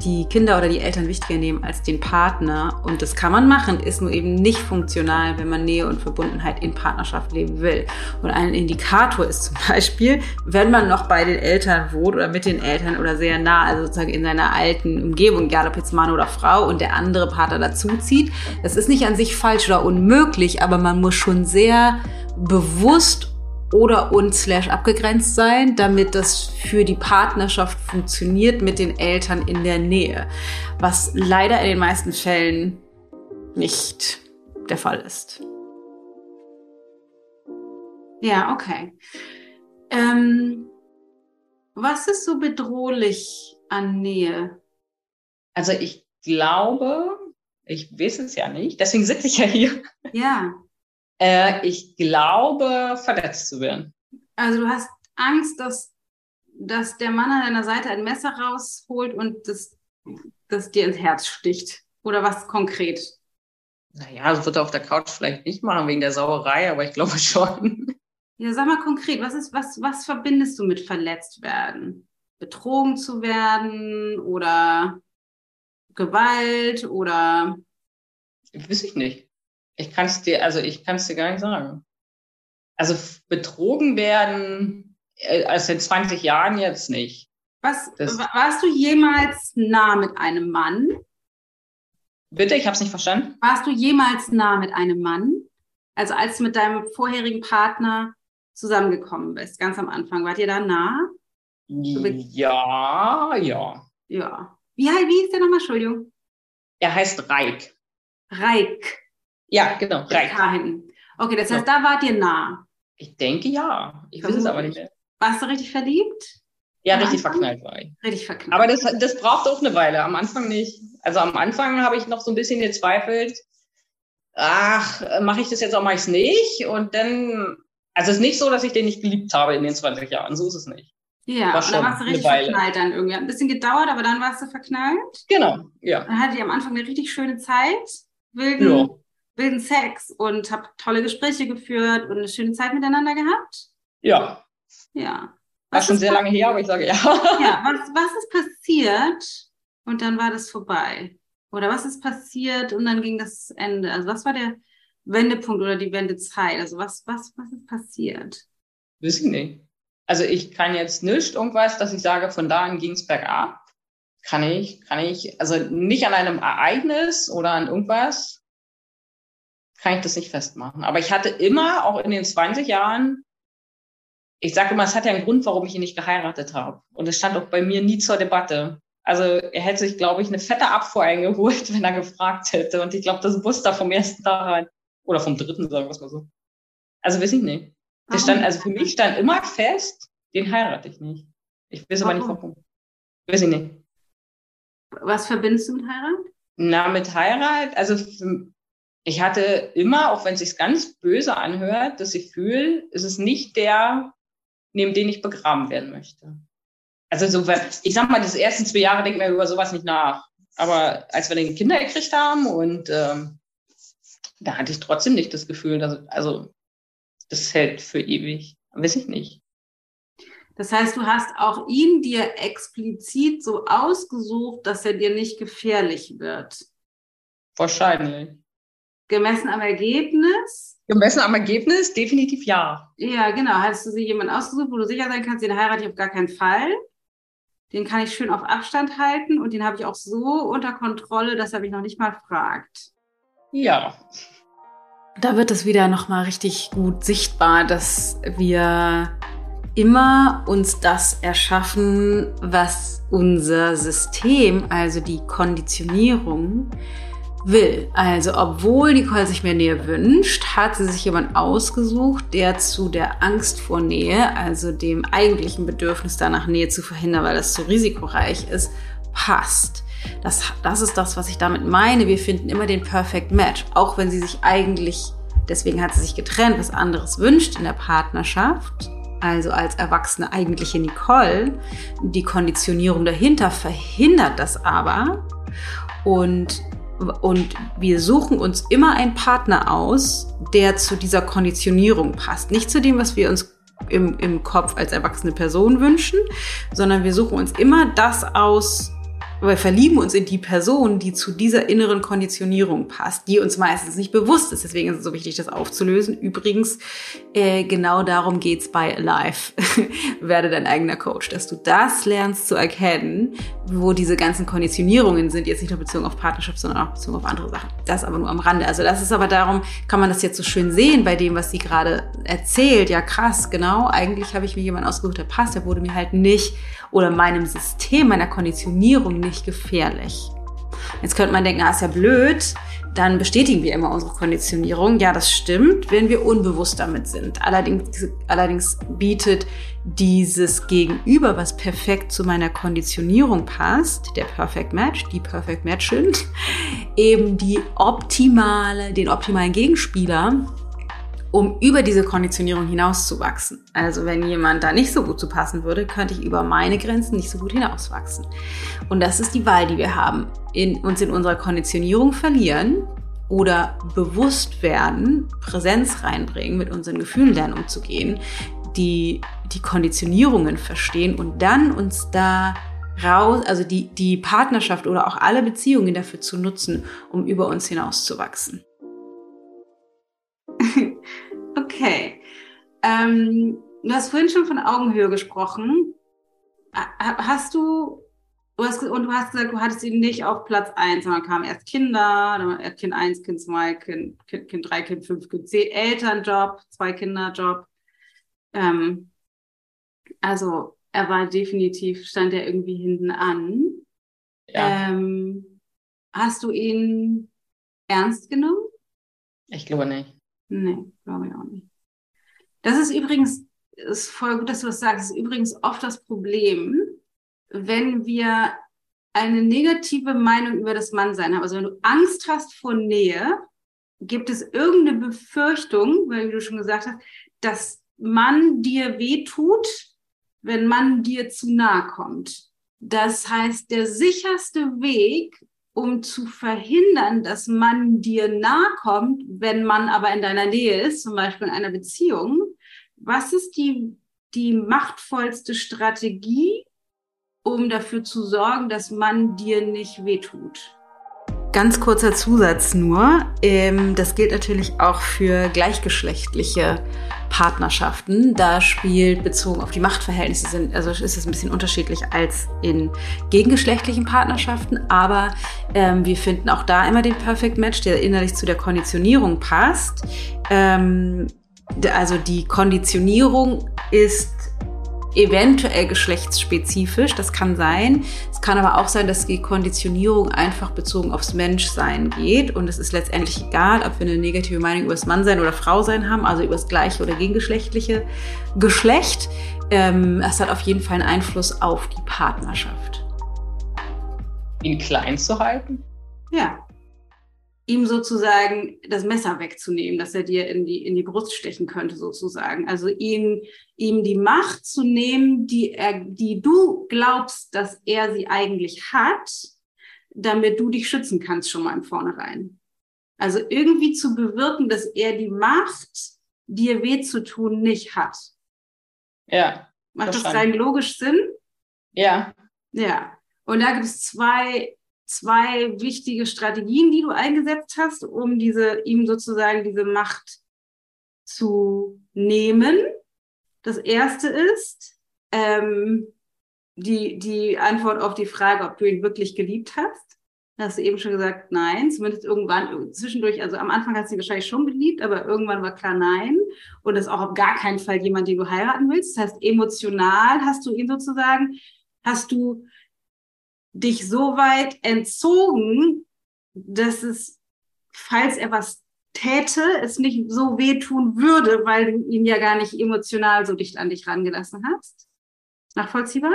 die Kinder oder die Eltern wichtiger nehmen als den Partner. Und das kann man machen, ist nur eben nicht funktional, wenn man Nähe und Verbundenheit in Partnerschaft leben will. Und ein Indikator ist zum Beispiel, wenn man noch bei den Eltern wohnt oder mit den Eltern oder sehr nah, also sozusagen in seiner alten Umgebung, egal ob jetzt Mann oder Frau und der andere Partner dazuzieht. Das ist nicht an sich falsch oder unmöglich, aber man muss schon sehr bewusst oder und slash abgegrenzt sein, damit das für die Partnerschaft funktioniert mit den Eltern in der Nähe, was leider in den meisten Fällen nicht der Fall ist. Ja, okay. Ähm, was ist so bedrohlich an Nähe? Also ich glaube, ich weiß es ja nicht, deswegen sitze ich ja hier. Ja. Äh, ich glaube, verletzt zu werden. Also du hast Angst, dass, dass der Mann an deiner Seite ein Messer rausholt und das, das dir ins Herz sticht. Oder was konkret? Naja, das wird er auf der Couch vielleicht nicht machen wegen der Sauerei, aber ich glaube schon. Ja, sag mal konkret, was ist, was, was verbindest du mit verletzt werden? Betrogen zu werden oder Gewalt oder? Weiß ich nicht. Ich kann es dir, also ich kann es dir gar nicht sagen. Also betrogen werden, äh, also in 20 Jahren jetzt nicht. Was, das, warst du jemals nah mit einem Mann? Bitte, ich habe es nicht verstanden. Warst du jemals nah mit einem Mann? Also als du mit deinem vorherigen Partner zusammengekommen bist, ganz am Anfang, wart ihr da nah? Ja, ja. Ja. Wie, wie ist der nochmal, Entschuldigung? Er heißt Reik. Reik. Ja, genau. Reich. Okay, das heißt, da wart ihr nah. Ich denke ja. Ich weiß es aber nicht mehr. Warst du richtig verliebt? Ja, Am richtig Anfang? verknallt war ich. Richtig verknallt. Aber das, das braucht auch eine Weile. Am Anfang nicht. Also am Anfang habe ich noch so ein bisschen gezweifelt. Ach, mache ich das jetzt auch, mache ich es nicht? Und dann, also es ist nicht so, dass ich den nicht geliebt habe in den 20 Jahren. So ist es nicht. Ja, war und dann warst du richtig verknallt dann irgendwie. Hat ein bisschen gedauert, aber dann warst du verknallt. Genau, ja. Dann hattet ihr am Anfang eine richtig schöne Zeit. Wilden, ja wilden Sex und habe tolle Gespräche geführt und eine schöne Zeit miteinander gehabt? Ja. Ja. Was war schon sehr lange her, aber ich sage ja. ja, was, was ist passiert und dann war das vorbei? Oder was ist passiert und dann ging das Ende? Also was war der Wendepunkt oder die Wendezeit? Also was, was, was ist passiert? Wissen ich nicht. Also ich kann jetzt nicht irgendwas, dass ich sage, von da an ging es bergab. Kann ich, kann ich, also nicht an einem Ereignis oder an irgendwas, kann ich das nicht festmachen. Aber ich hatte immer, auch in den 20 Jahren, ich sage immer, es hat ja einen Grund, warum ich ihn nicht geheiratet habe. Und es stand auch bei mir nie zur Debatte. Also er hätte sich, glaube ich, eine fette Abfuhr eingeholt, wenn er gefragt hätte. Und ich glaube, das wusste er vom ersten Tag an. Oder vom dritten, sagen wir es mal so. Also weiß ich nicht. Das stand, also für mich stand immer fest, den heirate ich nicht. Ich weiß aber nicht warum. Weiß ich nicht. Was verbindest du mit Heirat? Na, mit Heirat, also für, ich hatte immer, auch wenn es sich ganz böse anhört, das Gefühl, es ist nicht der, neben den ich begraben werden möchte. Also so, ich sag mal, die ersten zwei Jahre denkt man über sowas nicht nach. Aber als wir dann Kinder gekriegt haben und ähm, da hatte ich trotzdem nicht das Gefühl, dass, also das hält für ewig. Weiß ich nicht. Das heißt, du hast auch ihn dir explizit so ausgesucht, dass er dir nicht gefährlich wird. Wahrscheinlich. Gemessen am Ergebnis? Gemessen am Ergebnis definitiv ja. Ja, genau. Hast du sie jemanden ausgesucht, wo du sicher sein kannst, den heirate ich auf gar keinen Fall? Den kann ich schön auf Abstand halten und den habe ich auch so unter Kontrolle, dass er mich noch nicht mal fragt. Ja. Da wird es wieder nochmal richtig gut sichtbar, dass wir immer uns das erschaffen, was unser System, also die Konditionierung, will. Also, obwohl Nicole sich mehr Nähe wünscht, hat sie sich jemand ausgesucht, der zu der Angst vor Nähe, also dem eigentlichen Bedürfnis danach Nähe zu verhindern, weil das zu risikoreich ist, passt. Das, das ist das, was ich damit meine. Wir finden immer den Perfect Match, auch wenn sie sich eigentlich, deswegen hat sie sich getrennt, was anderes wünscht in der Partnerschaft. Also als erwachsene eigentliche Nicole. Die Konditionierung dahinter verhindert das aber. Und und wir suchen uns immer einen Partner aus, der zu dieser Konditionierung passt. Nicht zu dem, was wir uns im, im Kopf als erwachsene Person wünschen, sondern wir suchen uns immer das aus, wir verlieben uns in die Person, die zu dieser inneren Konditionierung passt, die uns meistens nicht bewusst ist. Deswegen ist es so wichtig, das aufzulösen. Übrigens, äh, genau darum geht's bei Alive. Werde dein eigener Coach, dass du das lernst zu erkennen, wo diese ganzen Konditionierungen sind, jetzt nicht nur bezogen auf Partnerschaft, sondern auch bezogen auf andere Sachen. Das aber nur am Rande. Also das ist aber darum, kann man das jetzt so schön sehen bei dem, was sie gerade erzählt. Ja, krass, genau. Eigentlich habe ich mir jemanden ausgesucht, der passt, der wurde mir halt nicht oder meinem System, meiner Konditionierung nicht gefährlich. Jetzt könnte man denken, ah, ist ja blöd, dann bestätigen wir immer unsere Konditionierung. Ja, das stimmt, wenn wir unbewusst damit sind. Allerdings, allerdings bietet dieses Gegenüber, was perfekt zu meiner Konditionierung passt, der Perfect Match, die Perfect Matchin, eben die optimale, den optimalen Gegenspieler, um über diese Konditionierung hinauszuwachsen. Also wenn jemand da nicht so gut zu passen würde, könnte ich über meine Grenzen nicht so gut hinauswachsen. Und das ist die Wahl, die wir haben. In, uns in unserer Konditionierung verlieren oder bewusst werden, Präsenz reinbringen, mit unseren Gefühlen lernen umzugehen, die, die Konditionierungen verstehen und dann uns da raus, also die, die Partnerschaft oder auch alle Beziehungen dafür zu nutzen, um über uns hinauszuwachsen. Okay. Ähm, du hast vorhin schon von Augenhöhe gesprochen. Hast du, du hast, und du hast gesagt, du hattest ihn nicht auf Platz 1, sondern kamen erst Kinder, dann Kind 1, Kind 2, Kind, kind, kind 3, Kind 5, Kind 10, Elternjob, zwei Kinderjob. Ähm, also er war definitiv, stand er irgendwie hinten an. Ja. Ähm, hast du ihn ernst genommen? Ich glaube nicht. Nee, glaube ich auch nicht. Das ist übrigens, ist voll gut, dass du das sagst, ist übrigens oft das Problem, wenn wir eine negative Meinung über das Mannsein haben. Also wenn du Angst hast vor Nähe, gibt es irgendeine Befürchtung, weil wie du schon gesagt hast, dass man dir wehtut, wenn man dir zu nahe kommt. Das heißt, der sicherste Weg, um zu verhindern, dass man dir nahe kommt, wenn man aber in deiner Nähe ist, zum Beispiel in einer Beziehung. Was ist die, die machtvollste Strategie, um dafür zu sorgen, dass man dir nicht wehtut? Ganz kurzer Zusatz nur. Ähm, das gilt natürlich auch für gleichgeschlechtliche Partnerschaften. Da spielt bezogen auf die Machtverhältnisse sind, also ist es ein bisschen unterschiedlich als in gegengeschlechtlichen Partnerschaften. Aber ähm, wir finden auch da immer den Perfect Match, der innerlich zu der Konditionierung passt. Ähm, also die Konditionierung ist eventuell geschlechtsspezifisch, das kann sein. Es kann aber auch sein, dass die Konditionierung einfach bezogen aufs Menschsein geht und es ist letztendlich egal, ob wir eine negative Meinung über das Mannsein oder Frausein haben, also über das gleiche oder gegengeschlechtliche Geschlecht. Ähm, es hat auf jeden Fall einen Einfluss auf die Partnerschaft. Ihn klein zu halten? Ja, ihm sozusagen das Messer wegzunehmen, dass er dir in die, in die Brust stechen könnte, sozusagen. Also ihn, ihm die Macht zu nehmen, die er, die du glaubst, dass er sie eigentlich hat, damit du dich schützen kannst schon mal im Vornherein. Also irgendwie zu bewirken, dass er die Macht, dir weh zu tun, nicht hat. Ja. Macht das rein logisch Sinn? Ja. Ja. Und da gibt es zwei zwei wichtige Strategien, die du eingesetzt hast, um diese, ihm sozusagen diese Macht zu nehmen. Das erste ist ähm, die, die Antwort auf die Frage, ob du ihn wirklich geliebt hast. Da hast du eben schon gesagt, nein, zumindest irgendwann, zwischendurch, also am Anfang hast du ihn wahrscheinlich schon geliebt, aber irgendwann war klar nein. Und das ist auch auf gar keinen Fall jemand, den du heiraten willst. Das heißt, emotional hast du ihn sozusagen, hast du dich so weit entzogen, dass es, falls er was täte, es nicht so wehtun würde, weil du ihn ja gar nicht emotional so dicht an dich rangelassen hast. Nachvollziehbar?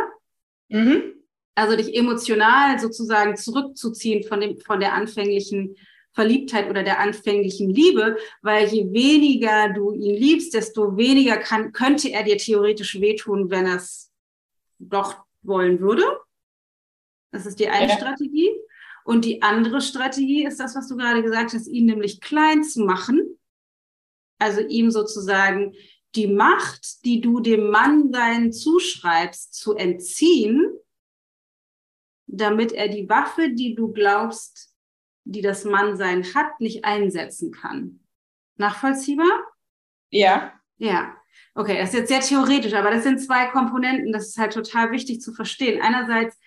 Mhm. Also dich emotional sozusagen zurückzuziehen von dem, von der anfänglichen Verliebtheit oder der anfänglichen Liebe, weil je weniger du ihn liebst, desto weniger kann, könnte er dir theoretisch wehtun, wenn er es doch wollen würde. Das ist die eine ja. Strategie. Und die andere Strategie ist das, was du gerade gesagt hast, ihn nämlich klein zu machen. Also ihm sozusagen die Macht, die du dem Mann sein zuschreibst, zu entziehen, damit er die Waffe, die du glaubst, die das Mannsein hat, nicht einsetzen kann. Nachvollziehbar? Ja. Ja. Okay, das ist jetzt sehr theoretisch, aber das sind zwei Komponenten, das ist halt total wichtig zu verstehen. Einerseits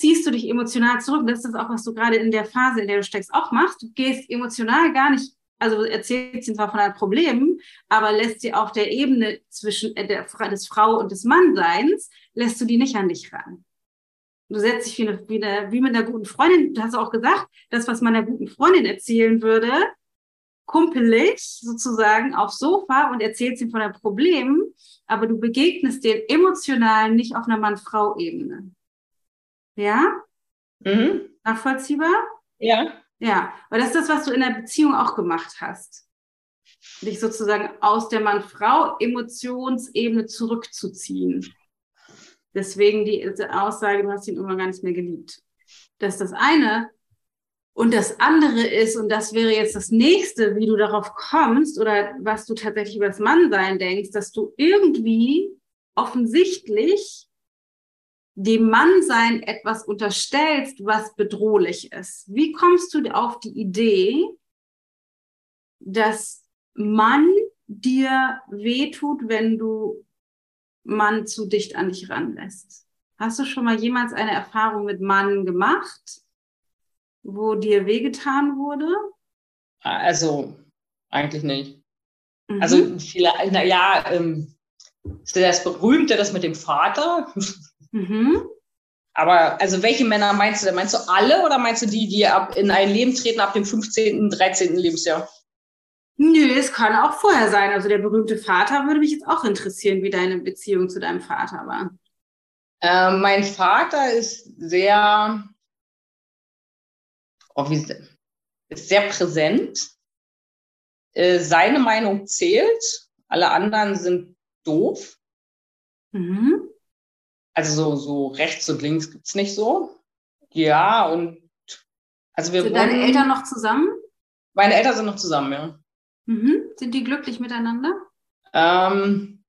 ziehst du dich emotional zurück, das ist auch, was du gerade in der Phase, in der du steckst, auch machst. Du gehst emotional gar nicht, also erzählst ihnen zwar von deinen Problemen, aber lässt sie auf der Ebene zwischen äh, der, des Frau und des Mannseins, lässt du die nicht an dich ran. Du setzt dich wie, eine, wie, eine, wie mit einer guten Freundin, du hast auch gesagt, das, was man einer guten Freundin erzählen würde, kumpelig sozusagen aufs Sofa und erzählst ihm von deinem Problem, aber du begegnest dem emotional nicht auf einer Mann-Frau-Ebene. Ja? Mhm. Nachvollziehbar? Ja. Ja, weil das ist das, was du in der Beziehung auch gemacht hast. Dich sozusagen aus der Mann-Frau-Emotionsebene zurückzuziehen. Deswegen die Aussage, du hast ihn irgendwann gar nicht mehr geliebt. Das ist das eine. Und das andere ist, und das wäre jetzt das nächste, wie du darauf kommst oder was du tatsächlich über das Mannsein denkst, dass du irgendwie offensichtlich dem Mannsein etwas unterstellst, was bedrohlich ist. Wie kommst du auf die Idee, dass Mann dir wehtut, wenn du Mann zu dicht an dich ranlässt? Hast du schon mal jemals eine Erfahrung mit Mann gemacht, wo dir wehgetan wurde? Also, eigentlich nicht. Mhm. Also, vielleicht, naja, ähm, das Berühmte, das mit dem Vater. Mhm. Aber also welche Männer meinst du Meinst du alle oder meinst du die, die ab in ein Leben treten ab dem 15., 13. Lebensjahr? Nö, es kann auch vorher sein. Also der berühmte Vater würde mich jetzt auch interessieren, wie deine Beziehung zu deinem Vater war. Äh, mein Vater ist sehr, oh, wie, ist sehr präsent. Äh, seine Meinung zählt. Alle anderen sind doof. Mhm. Also so, so rechts und links gibt es nicht so. Ja, und also wir Sind wohnen, deine Eltern noch zusammen? Meine Eltern sind noch zusammen, ja. Mhm. Sind die glücklich miteinander? Ähm,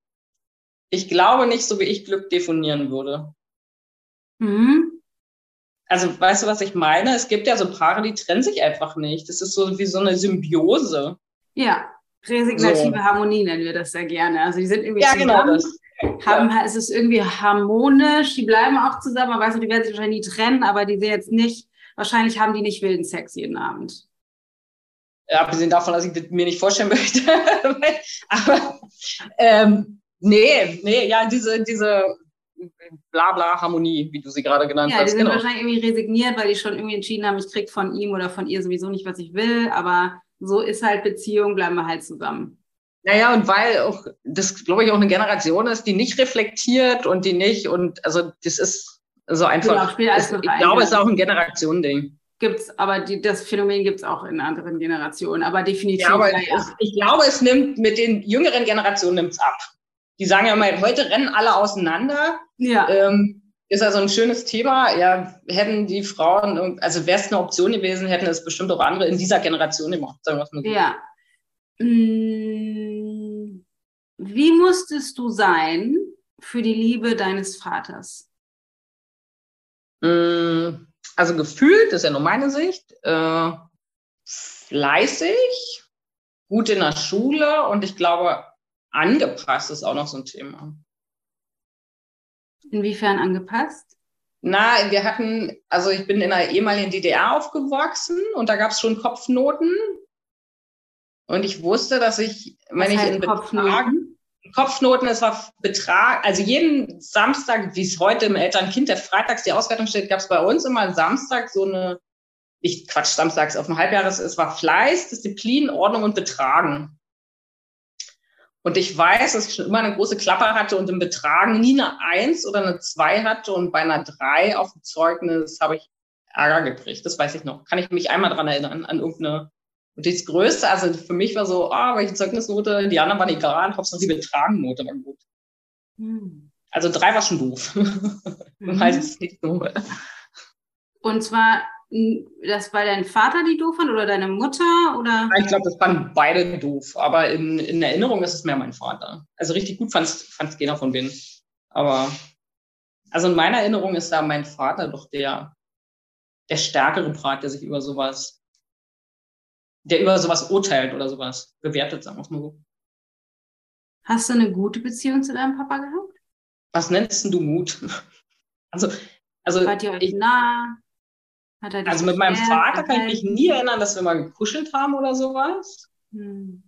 ich glaube nicht, so wie ich Glück definieren würde. Mhm. Also, weißt du, was ich meine? Es gibt ja so Paare, die trennen sich einfach nicht. Das ist so wie so eine Symbiose. Ja, resignative so. Harmonie nennen wir das sehr gerne. Also, die sind irgendwie ja, genau zusammen. Genau das haben, ja. es ist irgendwie harmonisch, die bleiben auch zusammen, man weiß nicht, die werden sich wahrscheinlich nie trennen, aber die sind jetzt nicht, wahrscheinlich haben die nicht wilden Sex jeden Abend. Ja, abgesehen davon, dass ich das mir nicht vorstellen möchte. aber ähm, nee, nee, ja, diese, diese Blabla-Harmonie, wie du sie gerade genannt ja, hast. Ja, die sind genau. wahrscheinlich irgendwie resigniert, weil die schon irgendwie entschieden haben, ich krieg von ihm oder von ihr sowieso nicht, was ich will, aber so ist halt Beziehung, bleiben wir halt zusammen. Naja, und weil auch das, glaube ich, auch eine Generation ist, die nicht reflektiert und die nicht, und also das ist so einfach. Genau, ist, ich glaube, es ist auch ein Generationending. Gibt's, aber die, das Phänomen gibt es auch in anderen Generationen, aber definitiv. Ja, aber ja. Es, ich glaube, es nimmt mit den jüngeren Generationen nimmt's ab. Die sagen ja mal, heute rennen alle auseinander. Ja. Ähm, ist also ein schönes Thema. Ja, hätten die Frauen, also wäre es eine Option gewesen, hätten es bestimmt auch andere in dieser Generation gemacht, sagen wir mal so. Ja. Hm, wie musstest du sein für die Liebe deines Vaters? Hm, also gefühlt, das ist ja nur meine Sicht, äh, fleißig, gut in der Schule und ich glaube, angepasst ist auch noch so ein Thema. Inwiefern angepasst? Na, wir hatten, also ich bin in einer ehemaligen DDR aufgewachsen und da gab es schon Kopfnoten und ich wusste, dass ich, wenn ich in Betragen, Kopfnoten, es war Betrag, also jeden Samstag, wie es heute im Elternkind der Freitags die Auswertung steht, gab es bei uns immer Samstag so eine, ich Quatsch, samstags auf dem Halbjahres, es war Fleiß, Disziplin, Ordnung und Betragen. Und ich weiß, dass ich schon immer eine große Klappe hatte und im Betragen nie eine Eins oder eine Zwei hatte und bei einer Drei auf dem Zeugnis habe ich Ärger gekriegt. Das weiß ich noch. Kann ich mich einmal dran erinnern, an irgendeine und das Größte, also für mich war so, ah, oh, welche Zeugnisnote, die anderen waren egal, Hauptsache die Betragennote war gut. Hm. Also drei war schon doof. Mhm. Meistens nicht so. Und zwar, das war dein Vater, die doof fand oder deine Mutter? Oder? Ich glaube, das waren beide doof, aber in, in Erinnerung ist es mehr mein Vater. Also richtig gut fand es keiner von denen. Aber also in meiner Erinnerung ist da mein Vater doch der, der stärkere Part, der sich über sowas, der über sowas urteilt oder sowas bewertet, sagen wir es mal so. Hast du eine gute Beziehung zu deinem Papa gehabt? Was nennst du Mut? Also, also Wart ihr euch ich, nah? also mit meinem Vater kann ich mich nie erinnern, dass wir mal gekuschelt haben oder sowas. Hm.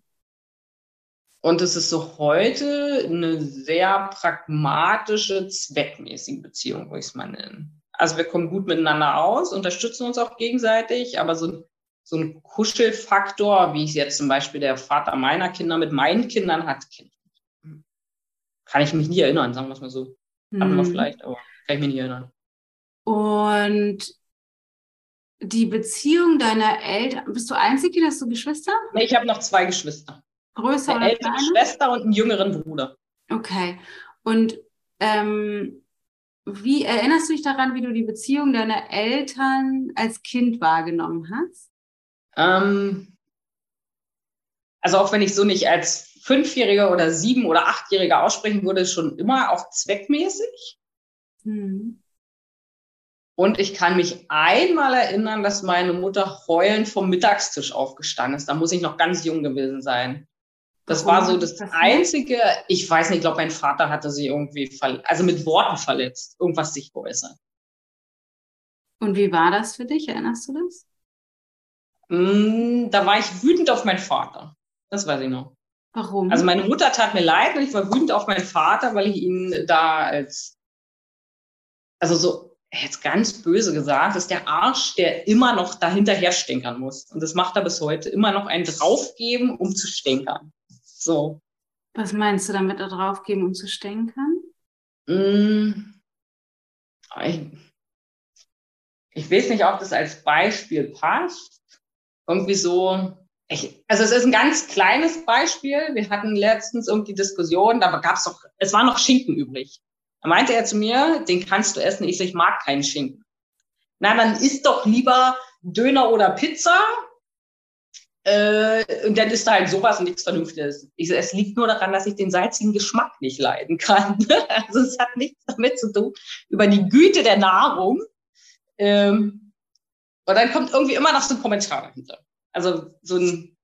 Und es ist so heute eine sehr pragmatische, zweckmäßige Beziehung, würde ich es mal nennen. Also wir kommen gut miteinander aus, unterstützen uns auch gegenseitig, aber so, so ein Kuschelfaktor, wie es jetzt zum Beispiel der Vater meiner Kinder mit meinen Kindern hat, kann ich mich nie erinnern, sagen wir es mal so. Haben wir hm. vielleicht, aber kann ich mich nie erinnern. Und die Beziehung deiner Eltern, bist du einzig, hast du Geschwister? Nee, ich habe noch zwei Geschwister. Größer Eine ältere Schwester und einen jüngeren Bruder. Okay. Und ähm, wie erinnerst du dich daran, wie du die Beziehung deiner Eltern als Kind wahrgenommen hast? Ähm, also auch wenn ich so nicht als Fünfjähriger oder Sieben- oder Achtjähriger aussprechen würde, schon immer auch zweckmäßig. Hm. Und ich kann mich einmal erinnern, dass meine Mutter heulend vom Mittagstisch aufgestanden ist. Da muss ich noch ganz jung gewesen sein. Das Warum war so das Einzige, ich weiß nicht, ich glaube, mein Vater hatte sie irgendwie, also mit Worten verletzt, irgendwas sich geäußert. Und wie war das für dich? Erinnerst du das? Mm, da war ich wütend auf meinen Vater. Das weiß ich noch. Warum? Also meine Mutter tat mir leid und ich war wütend auf meinen Vater, weil ich ihn da als, also so, jetzt ganz böse gesagt, ist der Arsch, der immer noch dahinterher stänkern muss. Und das macht er bis heute. Immer noch einen draufgeben, um zu stänkern. So. Was meinst du damit, da draufgeben, um zu stänkern? Mm, ich, ich weiß nicht, ob das als Beispiel passt. Irgendwie so, ich, also es ist ein ganz kleines Beispiel. Wir hatten letztens irgendwie Diskussion, da gab es doch, es war noch Schinken übrig. Da meinte er zu mir, den kannst du essen. Ich so, ich mag keinen Schinken. Na, dann isst doch lieber Döner oder Pizza. Äh, und dann ist da halt sowas und nichts Vernünftiges. Ich so, es liegt nur daran, dass ich den salzigen Geschmack nicht leiden kann. also es hat nichts damit zu tun, über die Güte der Nahrung. Ähm, und dann kommt irgendwie immer noch so ein Kommentar dahinter. Also so ein,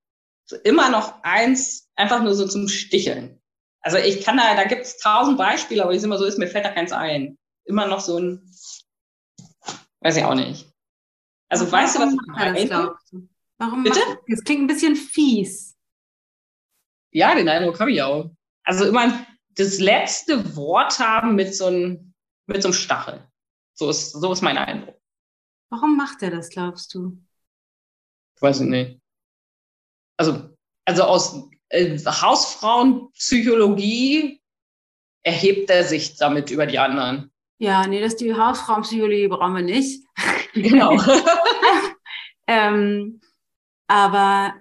so immer noch eins, einfach nur so zum Sticheln. Also ich kann da, da gibt es tausend Beispiele, aber ich immer so ist, mir fällt da keins ein. Immer noch so ein, weiß ich auch nicht. Also Warum weißt du, was ich meine? Warum? Bitte? Das klingt ein bisschen fies. Ja, den Eindruck habe ich auch. Also immer das letzte Wort haben mit so einem, mit so einem Stachel. So ist, so ist mein Eindruck. Warum macht er das, glaubst du? Ich weiß nicht. Also, also aus äh, Hausfrauenpsychologie erhebt er sich damit über die anderen. Ja, nee, das ist die Hausfrauenpsychologie brauchen wir nicht. Genau. ähm, aber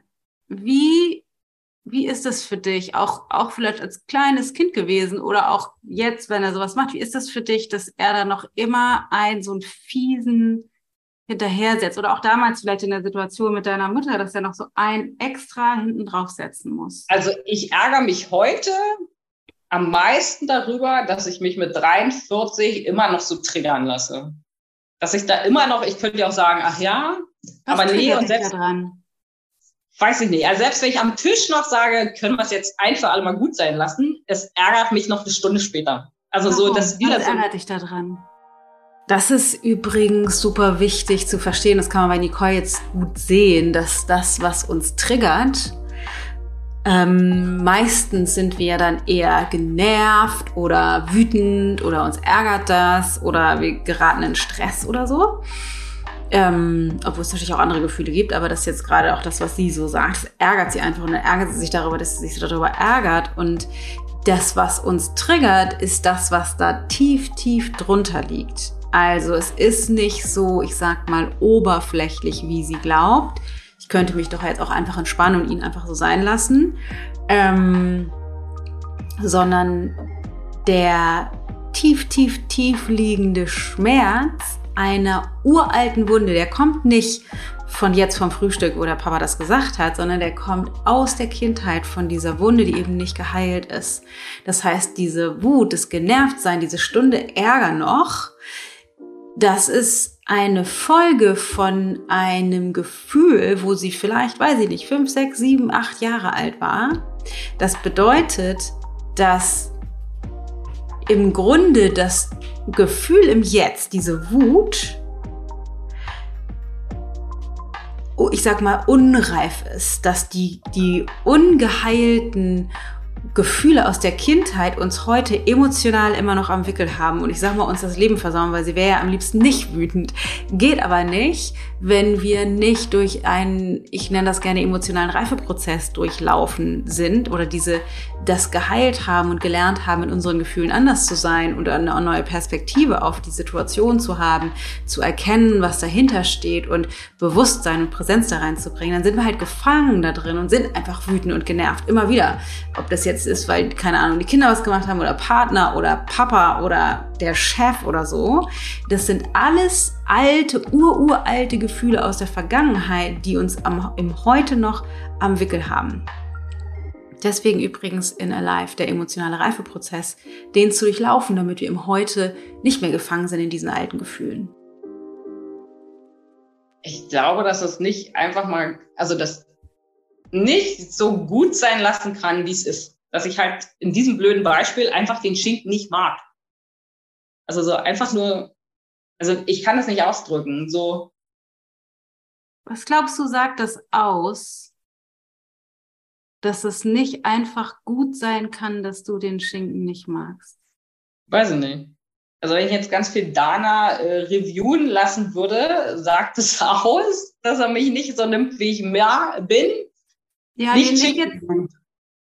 wie, wie ist das für dich? Auch, auch vielleicht als kleines Kind gewesen oder auch jetzt, wenn er sowas macht, wie ist das für dich, dass er da noch immer einen so einen fiesen hinterher setzt oder auch damals vielleicht in der Situation mit deiner Mutter, dass er noch so ein extra hinten drauf setzen muss? Also ich ärgere mich heute am meisten darüber, dass ich mich mit 43 immer noch so triggern lasse. Dass ich da immer noch, ich könnte ja auch sagen, ach ja, Was aber nee, und selbst, dran? weiß ich nicht. Also selbst wenn ich am Tisch noch sage, können wir es jetzt ein für alle mal gut sein lassen, es ärgert mich noch eine Stunde später. Also Warum? so, dass wieder Was so. ärgert dich daran? Das ist übrigens super wichtig zu verstehen. Das kann man bei Nicole jetzt gut sehen, dass das, was uns triggert, ähm, meistens sind wir dann eher genervt oder wütend oder uns ärgert das oder wir geraten in Stress oder so. Ähm, obwohl es natürlich auch andere Gefühle gibt, aber das ist jetzt gerade auch das, was sie so sagt. Das ärgert sie einfach und dann ärgert sie sich darüber, dass sie sich darüber ärgert. Und das, was uns triggert, ist das, was da tief, tief drunter liegt. Also es ist nicht so, ich sag mal, oberflächlich, wie sie glaubt. Ich könnte mich doch jetzt auch einfach entspannen und ihn einfach so sein lassen. Ähm, sondern der tief, tief, tief liegende Schmerz einer uralten Wunde, der kommt nicht von jetzt vom Frühstück oder Papa das gesagt hat, sondern der kommt aus der Kindheit von dieser Wunde, die eben nicht geheilt ist. Das heißt, diese Wut, das Genervtsein, diese Stunde Ärger noch, das ist eine Folge von einem Gefühl, wo sie vielleicht, weiß ich nicht, fünf, sechs, sieben, acht Jahre alt war. Das bedeutet, dass im Grunde das Gefühl im Jetzt, diese Wut, oh, ich sag mal, unreif ist, dass die, die ungeheilten Gefühle aus der Kindheit uns heute emotional immer noch am Wickel haben und ich sag mal uns das Leben versauen, weil sie wäre ja am liebsten nicht wütend. Geht aber nicht, wenn wir nicht durch einen, ich nenne das gerne emotionalen Reifeprozess durchlaufen sind oder diese das geheilt haben und gelernt haben, in unseren Gefühlen anders zu sein und eine neue Perspektive auf die Situation zu haben, zu erkennen, was dahinter steht und Bewusstsein und Präsenz da reinzubringen, dann sind wir halt gefangen da drin und sind einfach wütend und genervt immer wieder. Ob das jetzt ist, weil, keine Ahnung, die Kinder was gemacht haben oder Partner oder Papa oder der Chef oder so. Das sind alles alte, ururalte Gefühle aus der Vergangenheit, die uns am, im Heute noch am Wickel haben. Deswegen übrigens in Alive der emotionale Reifeprozess, den zu durchlaufen, damit wir im Heute nicht mehr gefangen sind in diesen alten Gefühlen. Ich glaube, dass es nicht einfach mal, also das nicht so gut sein lassen kann, wie es ist dass ich halt in diesem blöden Beispiel einfach den Schinken nicht mag. Also so einfach nur, also ich kann es nicht ausdrücken. So. Was glaubst du, sagt das aus, dass es nicht einfach gut sein kann, dass du den Schinken nicht magst? Weiß ich nicht. Also wenn ich jetzt ganz viel Dana äh, reviewen lassen würde, sagt es aus, dass er mich nicht so nimmt, wie ich mehr bin. Ja, nicht, nicht jetzt,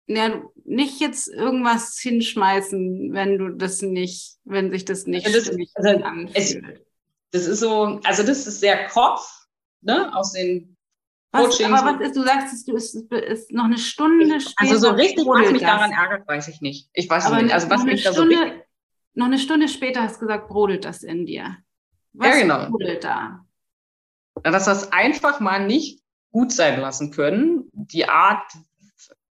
ja, nicht jetzt irgendwas hinschmeißen, wenn du das nicht, wenn sich das nicht also das, also anfühlt. Es, das ist so, also das ist sehr Kopf, ne, aus den was, aber was ist, du sagst, du ist, ist noch eine Stunde später. Also so richtig, was mich das. daran ärgert, weiß ich nicht. Ich weiß aber nicht. Also was mich da so richtig... Noch eine Stunde später hast du gesagt, brodelt das in dir. Was ja, genau. brodelt da? Dass das einfach mal nicht gut sein lassen können. Die Art,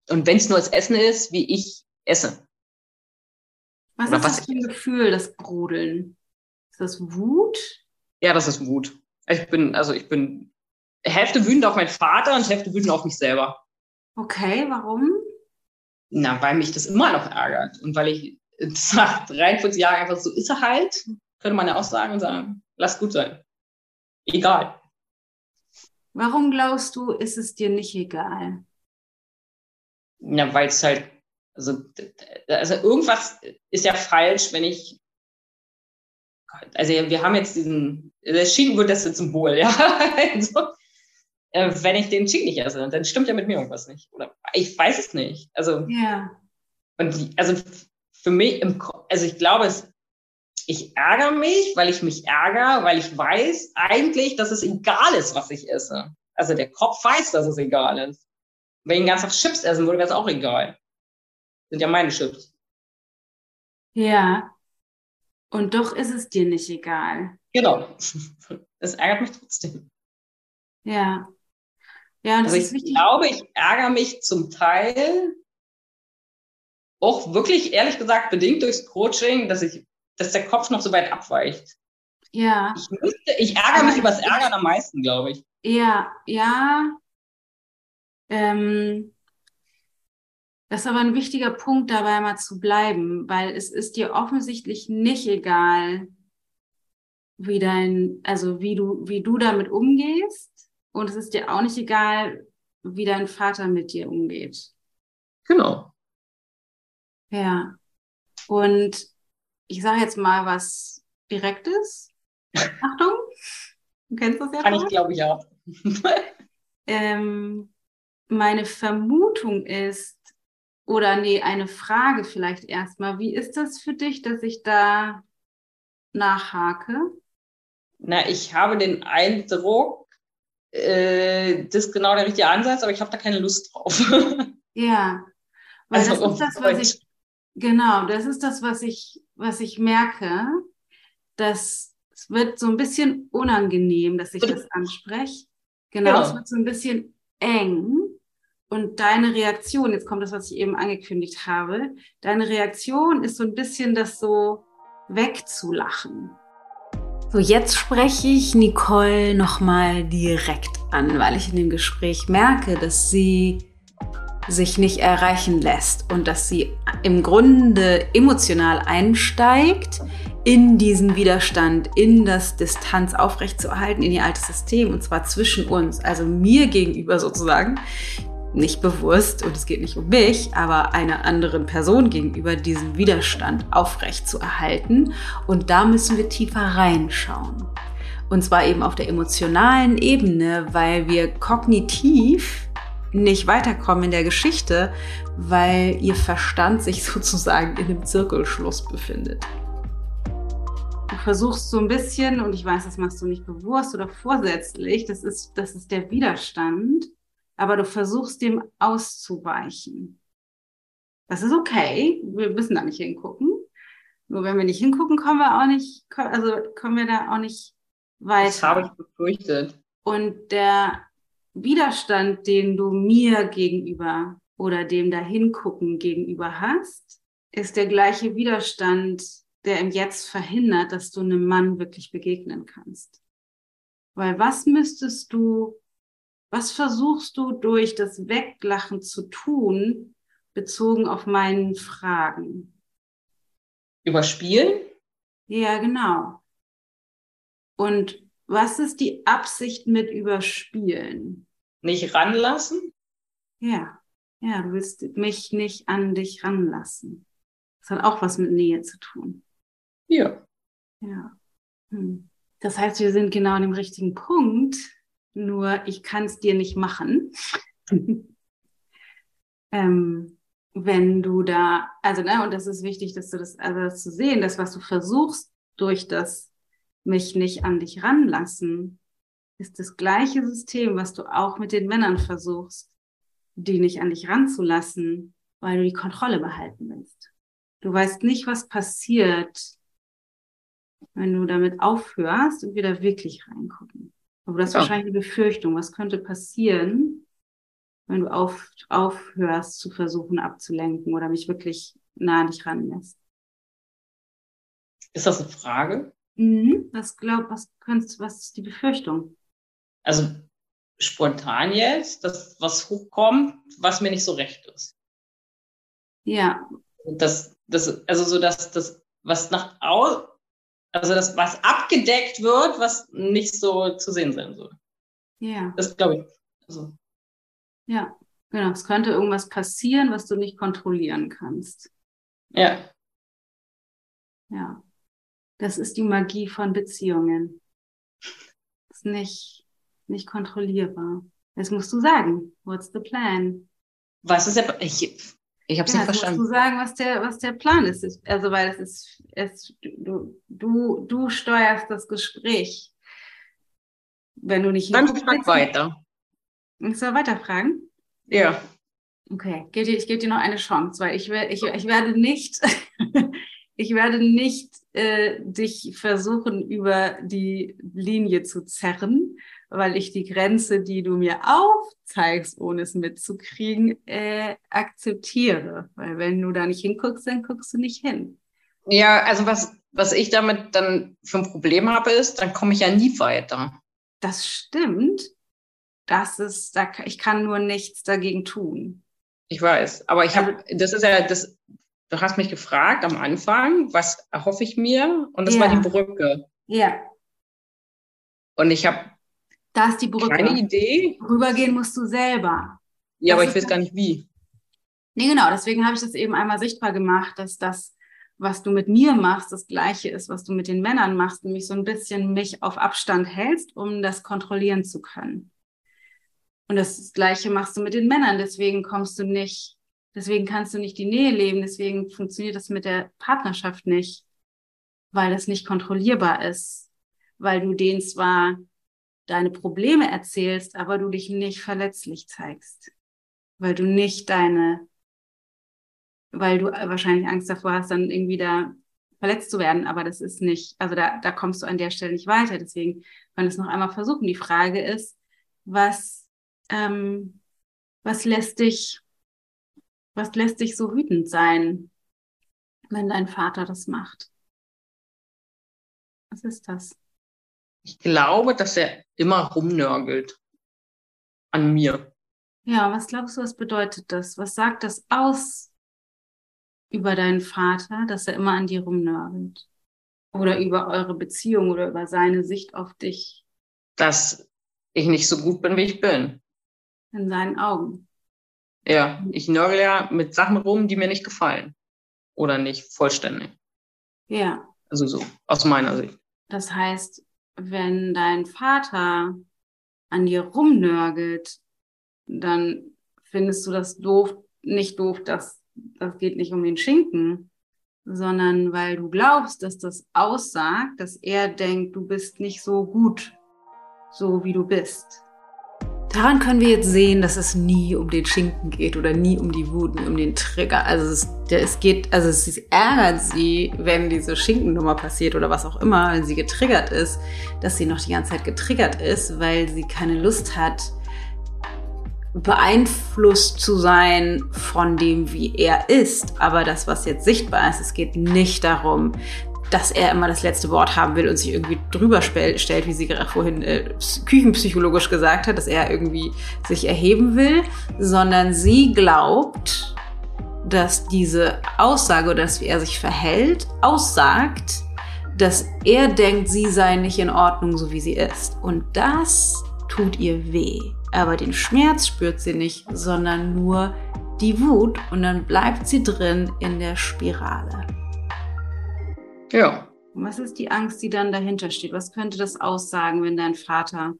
und wenn es nur das Essen ist, wie ich esse. Was Oder ist was das für ein Gefühl, das Brodeln? Ist das Wut? Ja, das ist Wut. Ich bin, also ich bin Hälfte wütend auf meinen Vater und Hälfte wütend auf mich selber. Okay, warum? Na, weil mich das immer noch ärgert. Und weil ich nach 43 Jahren einfach so ist er halt, könnte man ja auch sagen und sagen, lass gut sein. Egal. Warum glaubst du, ist es dir nicht egal? Ja, weil es halt, also, also irgendwas ist ja falsch, wenn ich, also wir haben jetzt diesen, der Schinken wird das Symbol, ja. also, äh, wenn ich den Schinken nicht esse, dann stimmt ja mit mir irgendwas nicht. Oder ich weiß es nicht. Also, ja. Und die, also für mich, im, also ich glaube, es, ich ärgere mich, weil ich mich ärgere, weil ich weiß eigentlich, dass es egal ist, was ich esse. Also der Kopf weiß, dass es egal ist. Wenn ich den ganzen Tag Chips essen würde, wäre es auch egal. Sind ja meine Chips. Ja. Und doch ist es dir nicht egal. Genau. Das ärgert mich trotzdem. Ja. Ja, und also ich wichtig. glaube, ich ärgere mich zum Teil auch wirklich, ehrlich gesagt, bedingt durchs Coaching, dass ich, dass der Kopf noch so weit abweicht. Ja. Ich, müsste, ich ärgere mich über das Ärgern am meisten, glaube ich. Ja, ja. Ähm, das ist aber ein wichtiger Punkt, dabei mal zu bleiben, weil es ist dir offensichtlich nicht egal, wie dein, also wie du, wie du damit umgehst. Und es ist dir auch nicht egal, wie dein Vater mit dir umgeht. Genau. Ja. Und ich sage jetzt mal was Direktes. Achtung, du kennst das ja. Kann ich, glaube ich, auch. ähm, meine Vermutung ist, oder nee, eine Frage vielleicht erstmal, wie ist das für dich, dass ich da nachhake? Na, ich habe den Eindruck, äh, das ist genau der richtige Ansatz, aber ich habe da keine Lust drauf. ja, weil also, das ist das, was ich, genau, das ist das, was ich, was ich merke, dass es wird so ein bisschen unangenehm, dass ich das anspreche. Genau, genau, es wird so ein bisschen eng. Und deine Reaktion, jetzt kommt das, was ich eben angekündigt habe, deine Reaktion ist so ein bisschen das so wegzulachen. So, jetzt spreche ich Nicole nochmal direkt an, weil ich in dem Gespräch merke, dass sie sich nicht erreichen lässt und dass sie im Grunde emotional einsteigt in diesen Widerstand, in das Distanz aufrechtzuerhalten, in ihr altes System und zwar zwischen uns, also mir gegenüber sozusagen, nicht bewusst und es geht nicht um mich, aber einer anderen Person gegenüber diesen Widerstand aufrecht zu erhalten. Und da müssen wir tiefer reinschauen. Und zwar eben auf der emotionalen Ebene, weil wir kognitiv nicht weiterkommen in der Geschichte, weil ihr Verstand sich sozusagen in einem Zirkelschluss befindet. Du versuchst so ein bisschen, und ich weiß, das machst du nicht bewusst oder vorsätzlich, das ist, das ist der Widerstand, aber du versuchst dem auszuweichen. Das ist okay, wir müssen da nicht hingucken. Nur wenn wir nicht hingucken, kommen wir auch nicht, also kommen wir da auch nicht weiter. Das habe ich befürchtet. Und der Widerstand, den du mir gegenüber oder dem da hingucken gegenüber hast, ist der gleiche Widerstand, der im Jetzt verhindert, dass du einem Mann wirklich begegnen kannst. Weil was müsstest du was versuchst du durch das Weglachen zu tun, bezogen auf meinen Fragen? Überspielen? Ja, genau. Und was ist die Absicht mit Überspielen? Nicht ranlassen? Ja, ja, du willst mich nicht an dich ranlassen. Das hat auch was mit Nähe zu tun. Ja. Ja. Hm. Das heißt, wir sind genau an dem richtigen Punkt, nur ich kann es dir nicht machen. ähm, wenn du da, also, ne, und das ist wichtig, dass du das, also das zu sehen, das, was du versuchst durch das mich nicht an dich ranlassen, ist das gleiche System, was du auch mit den Männern versuchst, die nicht an dich ranzulassen, weil du die Kontrolle behalten willst. Du weißt nicht, was passiert, wenn du damit aufhörst und wieder wirklich reingucken. Aber das ist ja. wahrscheinlich die Befürchtung. Was könnte passieren, wenn du auf, aufhörst zu versuchen abzulenken oder mich wirklich nah an dich ranlässt? Ist das eine Frage? Mhm. Was glaub, was könntest, was ist die Befürchtung? Also spontan jetzt, dass was hochkommt, was mir nicht so recht ist. Ja. Das, das, also so, dass das, was nach außen, also das, was abgedeckt wird, was nicht so zu sehen sein soll. Ja. Das glaube ich. Also. Ja, genau. Es könnte irgendwas passieren, was du nicht kontrollieren kannst. Ja. Ja. Das ist die Magie von Beziehungen. Das ist nicht, nicht kontrollierbar. Jetzt musst du sagen, what's the plan? Was ist der, ich, ich habe es ja, nicht verstanden. Musst du sagen, was der, was der Plan ist. Also, weil es ist, es, du, du, du steuerst das Gespräch. Wenn du nicht Dann frag weiter. Ich soll weiterfragen? Ja. Okay, ich gebe dir noch eine Chance, weil ich, ich, ich werde nicht, ich werde nicht äh, dich versuchen, über die Linie zu zerren, weil ich die Grenze, die du mir aufzeigst, ohne es mitzukriegen, äh, akzeptiere. Weil wenn du da nicht hinguckst, dann guckst du nicht hin. Ja, also was, was ich damit dann für ein Problem habe, ist, dann komme ich ja nie weiter. Das stimmt. Das ist, da, ich kann nur nichts dagegen tun. Ich weiß, aber ich habe, also das ist ja, das, du hast mich gefragt am Anfang, was erhoffe ich mir? Und das ja. war die Brücke. Ja. Und ich habe da ist die Brücke. Keine Idee. Rübergehen musst du selber. Ja, das aber ich weiß gar nicht wie. Nee, genau. Deswegen habe ich das eben einmal sichtbar gemacht, dass das, was du mit mir machst, das Gleiche ist, was du mit den Männern machst, nämlich so ein bisschen mich auf Abstand hältst, um das kontrollieren zu können. Und das Gleiche machst du mit den Männern. Deswegen kommst du nicht, deswegen kannst du nicht die Nähe leben. Deswegen funktioniert das mit der Partnerschaft nicht, weil das nicht kontrollierbar ist. Weil du den zwar deine Probleme erzählst, aber du dich nicht verletzlich zeigst, weil du nicht deine, weil du wahrscheinlich Angst davor hast, dann irgendwie da verletzt zu werden, aber das ist nicht, also da, da kommst du an der Stelle nicht weiter. Deswegen wir es noch einmal versuchen. Die Frage ist, was, ähm, was lässt dich, was lässt dich so wütend sein, wenn dein Vater das macht? Was ist das? Ich glaube, dass er immer rumnörgelt. An mir. Ja, was glaubst du, was bedeutet das? Was sagt das aus über deinen Vater, dass er immer an dir rumnörgelt? Oder über eure Beziehung oder über seine Sicht auf dich? Dass ich nicht so gut bin, wie ich bin. In seinen Augen. Ja, ich nörgel ja mit Sachen rum, die mir nicht gefallen. Oder nicht vollständig. Ja. Also so, aus meiner Sicht. Das heißt, wenn dein Vater an dir rumnörgelt, dann findest du das doof, nicht doof, dass das geht nicht um den Schinken, sondern weil du glaubst, dass das aussagt, dass er denkt, du bist nicht so gut, so wie du bist. Daran können wir jetzt sehen, dass es nie um den Schinken geht oder nie um die Wut, um den Trigger. Also es, es geht, also es ärgert sie, wenn diese Schinkennummer passiert oder was auch immer, wenn sie getriggert ist, dass sie noch die ganze Zeit getriggert ist, weil sie keine Lust hat, beeinflusst zu sein von dem, wie er ist. Aber das, was jetzt sichtbar ist, es geht nicht darum, dass er immer das letzte Wort haben will und sich irgendwie drüber stellt, wie sie gerade vorhin äh, küchenpsychologisch gesagt hat, dass er irgendwie sich erheben will, sondern sie glaubt, dass diese Aussage oder dass wie er sich verhält, aussagt, dass er denkt, sie sei nicht in Ordnung, so wie sie ist. Und das tut ihr weh. Aber den Schmerz spürt sie nicht, sondern nur die Wut und dann bleibt sie drin in der Spirale. Ja. Was ist die Angst, die dann dahinter steht? Was könnte das aussagen, wenn dein Vater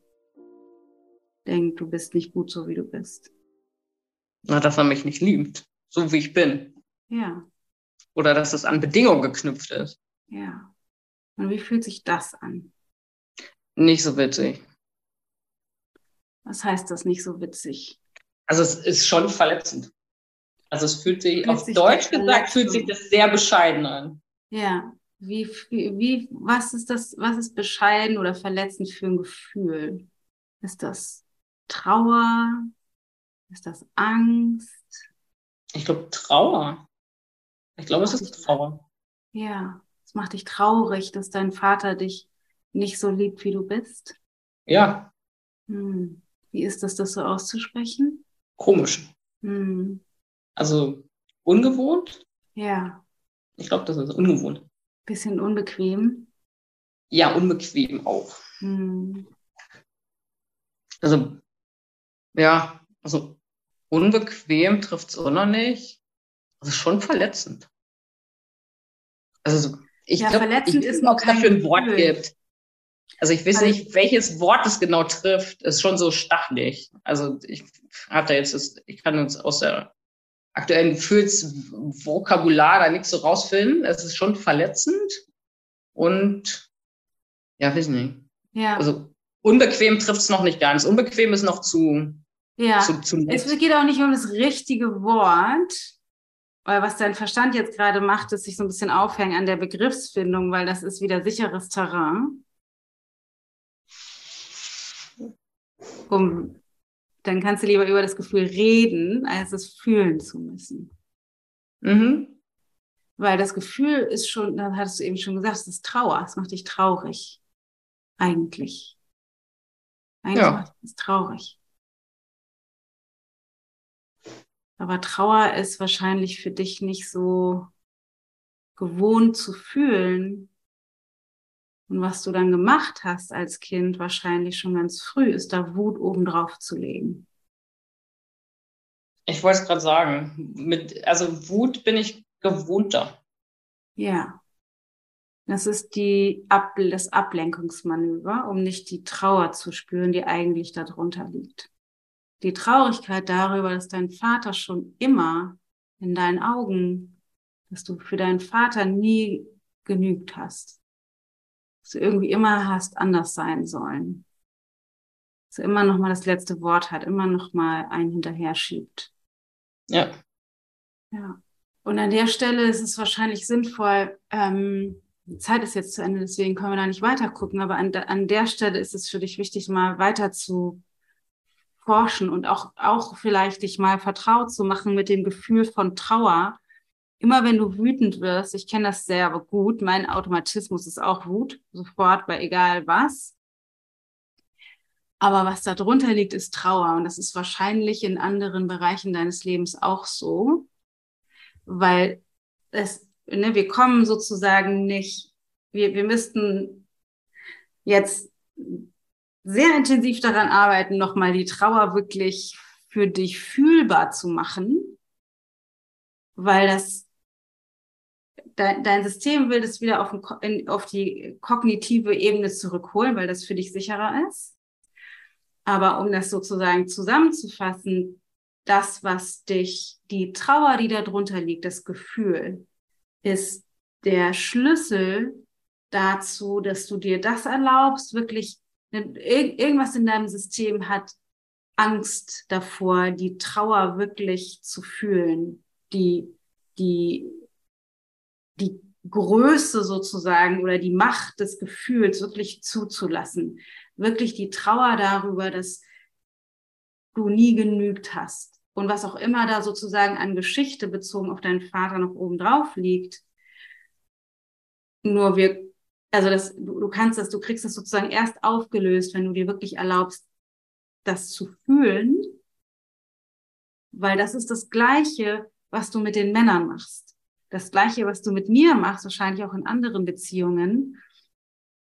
denkt, du bist nicht gut so, wie du bist? Na, dass er mich nicht liebt, so wie ich bin. Ja. Oder dass es an Bedingungen geknüpft ist. Ja. Und wie fühlt sich das an? Nicht so witzig. Was heißt das nicht so witzig? Also es ist schon verletzend. Also es fühlt sich, fühlt auf sich Deutsch gesagt, fühlt sich das sehr bescheiden an. Ja. Wie, wie, was ist das, was ist bescheiden oder verletzend für ein Gefühl? Ist das Trauer? Ist das Angst? Ich glaube Trauer. Ich glaube, es ist Trauer. Ja, es macht dich traurig, dass dein Vater dich nicht so liebt, wie du bist. Ja. Hm. Wie ist das, das so auszusprechen? Komisch. Hm. Also ungewohnt? Ja. Ich glaube, das ist ungewohnt. Bisschen unbequem. Ja, unbequem auch. Hm. Also, ja, also unbequem trifft es auch noch nicht. Also schon verletzend. Also ich ja, glaube, ich weiß nicht, ob es dafür ein Wort gibt. Also ich weiß also, nicht, welches Wort es genau trifft. Ist schon so stachelig. Also ich hatte jetzt, das, ich kann uns aus der aktuellen Gefühlsvokabular da nichts so rausfinden. Es ist schon verletzend und ja, weiß nicht. Ja. Also unbequem trifft es noch nicht ganz. Unbequem ist noch zu. Ja. Zu, zu es geht auch nicht um das richtige Wort, weil was dein Verstand jetzt gerade macht, ist sich so ein bisschen aufhängen an der Begriffsfindung, weil das ist wieder sicheres Terrain. Um dann kannst du lieber über das Gefühl reden, als es fühlen zu müssen. Mhm. Weil das Gefühl ist schon, da hattest du eben schon gesagt, es ist Trauer, es macht dich traurig. Eigentlich. Eigentlich ja. macht es traurig. Aber Trauer ist wahrscheinlich für dich nicht so gewohnt zu fühlen, und was du dann gemacht hast als Kind, wahrscheinlich schon ganz früh, ist da Wut obendrauf zu legen. Ich wollte es gerade sagen. Mit, also Wut bin ich gewohnter. Ja. Das ist die Ab das Ablenkungsmanöver, um nicht die Trauer zu spüren, die eigentlich darunter liegt. Die Traurigkeit darüber, dass dein Vater schon immer in deinen Augen, dass du für deinen Vater nie genügt hast dass du irgendwie immer hast anders sein sollen. Dass er immer noch mal das letzte Wort hat, immer noch mal einen hinterher schiebt. Ja. Ja. Und an der Stelle ist es wahrscheinlich sinnvoll, ähm, die Zeit ist jetzt zu Ende, deswegen können wir da nicht weiter gucken, aber an, an der Stelle ist es für dich wichtig, mal weiter zu forschen und auch, auch vielleicht dich mal vertraut zu machen mit dem Gefühl von Trauer, immer wenn du wütend wirst, ich kenne das sehr gut, mein Automatismus ist auch Wut, sofort bei egal was. Aber was da drunter liegt, ist Trauer. Und das ist wahrscheinlich in anderen Bereichen deines Lebens auch so, weil es, ne, wir kommen sozusagen nicht, wir, wir müssten jetzt sehr intensiv daran arbeiten, nochmal die Trauer wirklich für dich fühlbar zu machen, weil das dein, dein System will das wieder auf, in, auf die kognitive Ebene zurückholen, weil das für dich sicherer ist. Aber um das sozusagen zusammenzufassen, das, was dich, die Trauer, die darunter liegt, das Gefühl, ist der Schlüssel dazu, dass du dir das erlaubst, wirklich irgendwas in deinem System hat Angst davor, die Trauer wirklich zu fühlen, die, die, die Größe sozusagen oder die Macht des Gefühls wirklich zuzulassen wirklich die Trauer darüber, dass du nie genügt hast. Und was auch immer da sozusagen an Geschichte bezogen auf deinen Vater noch oben drauf liegt. Nur wir, also das, du, du kannst das, du kriegst das sozusagen erst aufgelöst, wenn du dir wirklich erlaubst, das zu fühlen. Weil das ist das Gleiche, was du mit den Männern machst. Das Gleiche, was du mit mir machst, wahrscheinlich auch in anderen Beziehungen.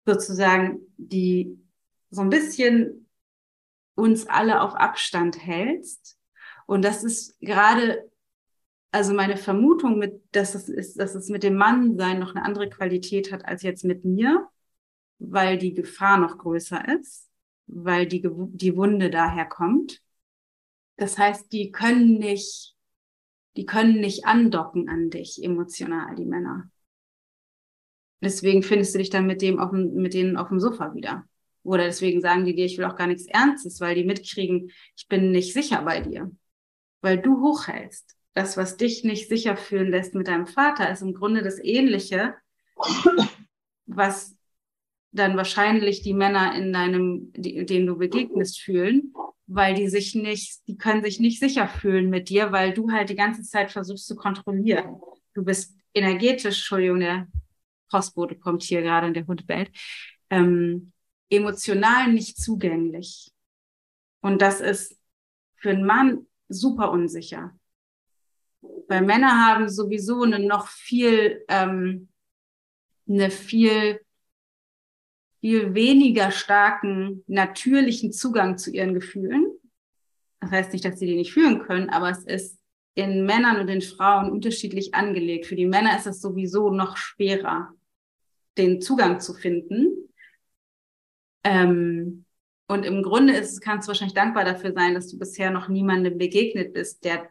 Sozusagen die, so ein bisschen uns alle auf Abstand hältst. Und das ist gerade, also meine Vermutung mit, dass es ist, dass es mit dem Mannsein noch eine andere Qualität hat als jetzt mit mir, weil die Gefahr noch größer ist, weil die, die Wunde daher kommt. Das heißt, die können nicht, die können nicht andocken an dich emotional, die Männer. Deswegen findest du dich dann mit dem auf dem, mit denen auf dem Sofa wieder. Oder deswegen sagen die dir, ich will auch gar nichts Ernstes, weil die mitkriegen, ich bin nicht sicher bei dir. Weil du hochhältst. Das, was dich nicht sicher fühlen lässt mit deinem Vater, ist im Grunde das Ähnliche, was dann wahrscheinlich die Männer in deinem, denen du begegnest, fühlen, weil die sich nicht, die können sich nicht sicher fühlen mit dir, weil du halt die ganze Zeit versuchst zu kontrollieren. Du bist energetisch, Entschuldigung, der Postbote kommt hier gerade in der Hund bellt. Ähm, emotional nicht zugänglich. Und das ist für einen Mann super unsicher. Weil Männer haben sowieso eine noch viel, ähm, eine viel, viel weniger starken natürlichen Zugang zu ihren Gefühlen. Das heißt nicht, dass sie die nicht fühlen können, aber es ist in Männern und in Frauen unterschiedlich angelegt. Für die Männer ist es sowieso noch schwerer, den Zugang zu finden. Ähm, und im Grunde ist, kannst du wahrscheinlich dankbar dafür sein, dass du bisher noch niemandem begegnet bist, der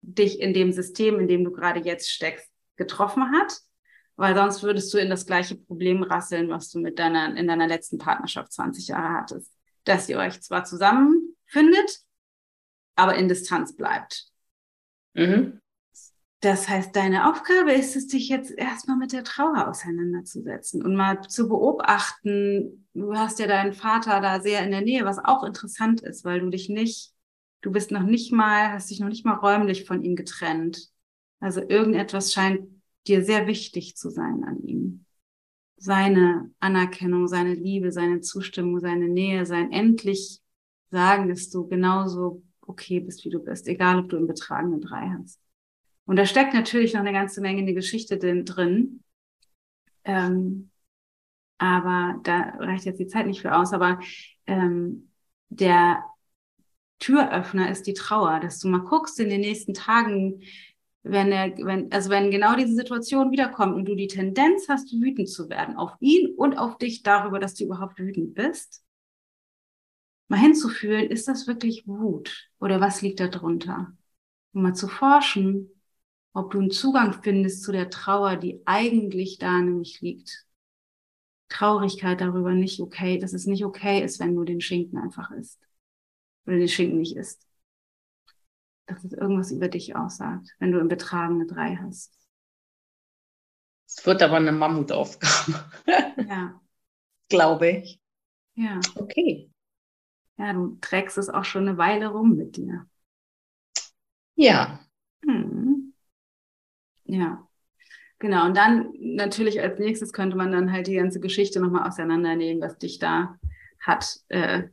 dich in dem System, in dem du gerade jetzt steckst, getroffen hat. Weil sonst würdest du in das gleiche Problem rasseln, was du mit deiner, in deiner letzten Partnerschaft 20 Jahre hattest. Dass ihr euch zwar zusammenfindet, aber in Distanz bleibt. Mhm. Das heißt, deine Aufgabe ist es, dich jetzt erstmal mit der Trauer auseinanderzusetzen und mal zu beobachten. Du hast ja deinen Vater da sehr in der Nähe, was auch interessant ist, weil du dich nicht, du bist noch nicht mal, hast dich noch nicht mal räumlich von ihm getrennt. Also irgendetwas scheint dir sehr wichtig zu sein an ihm. Seine Anerkennung, seine Liebe, seine Zustimmung, seine Nähe, sein endlich sagen, dass du genauso okay bist, wie du bist, egal ob du im betragenen Drei hast. Und da steckt natürlich noch eine ganze Menge in die Geschichte drin. Ähm, aber da reicht jetzt die Zeit nicht für aus. Aber ähm, der Türöffner ist die Trauer, dass du mal guckst in den nächsten Tagen, wenn er, wenn, also wenn genau diese Situation wiederkommt und du die Tendenz hast, wütend zu werden auf ihn und auf dich darüber, dass du überhaupt wütend bist, mal hinzufühlen, ist das wirklich Wut oder was liegt da drunter? Um mal zu forschen, ob du einen Zugang findest zu der Trauer, die eigentlich da nämlich liegt. Traurigkeit darüber nicht okay, dass es nicht okay ist, wenn du den Schinken einfach isst. Oder den Schinken nicht isst. Dass es irgendwas über dich aussagt, wenn du im Betragen eine drei hast. Es wird aber eine Mammutaufgabe. Ja. Glaube ich. Ja. Okay. Ja, du trägst es auch schon eine Weile rum mit dir. Ja. Hm. Ja, genau. Und dann natürlich als nächstes könnte man dann halt die ganze Geschichte nochmal auseinandernehmen, was dich da hat äh,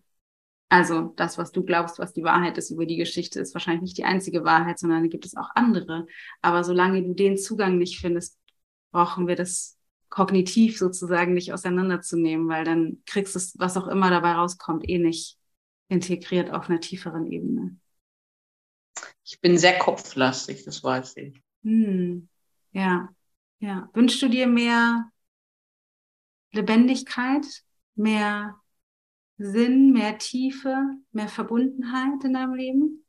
Also das, was du glaubst, was die Wahrheit ist über die Geschichte, ist wahrscheinlich nicht die einzige Wahrheit, sondern da gibt es auch andere. Aber solange du den Zugang nicht findest, brauchen wir das kognitiv sozusagen nicht auseinanderzunehmen, weil dann kriegst du es, was auch immer dabei rauskommt, eh nicht integriert auf einer tieferen Ebene. Ich bin sehr kopflastig, das weiß ich. Hm. Ja, ja. Wünschst du dir mehr Lebendigkeit, mehr Sinn, mehr Tiefe, mehr Verbundenheit in deinem Leben?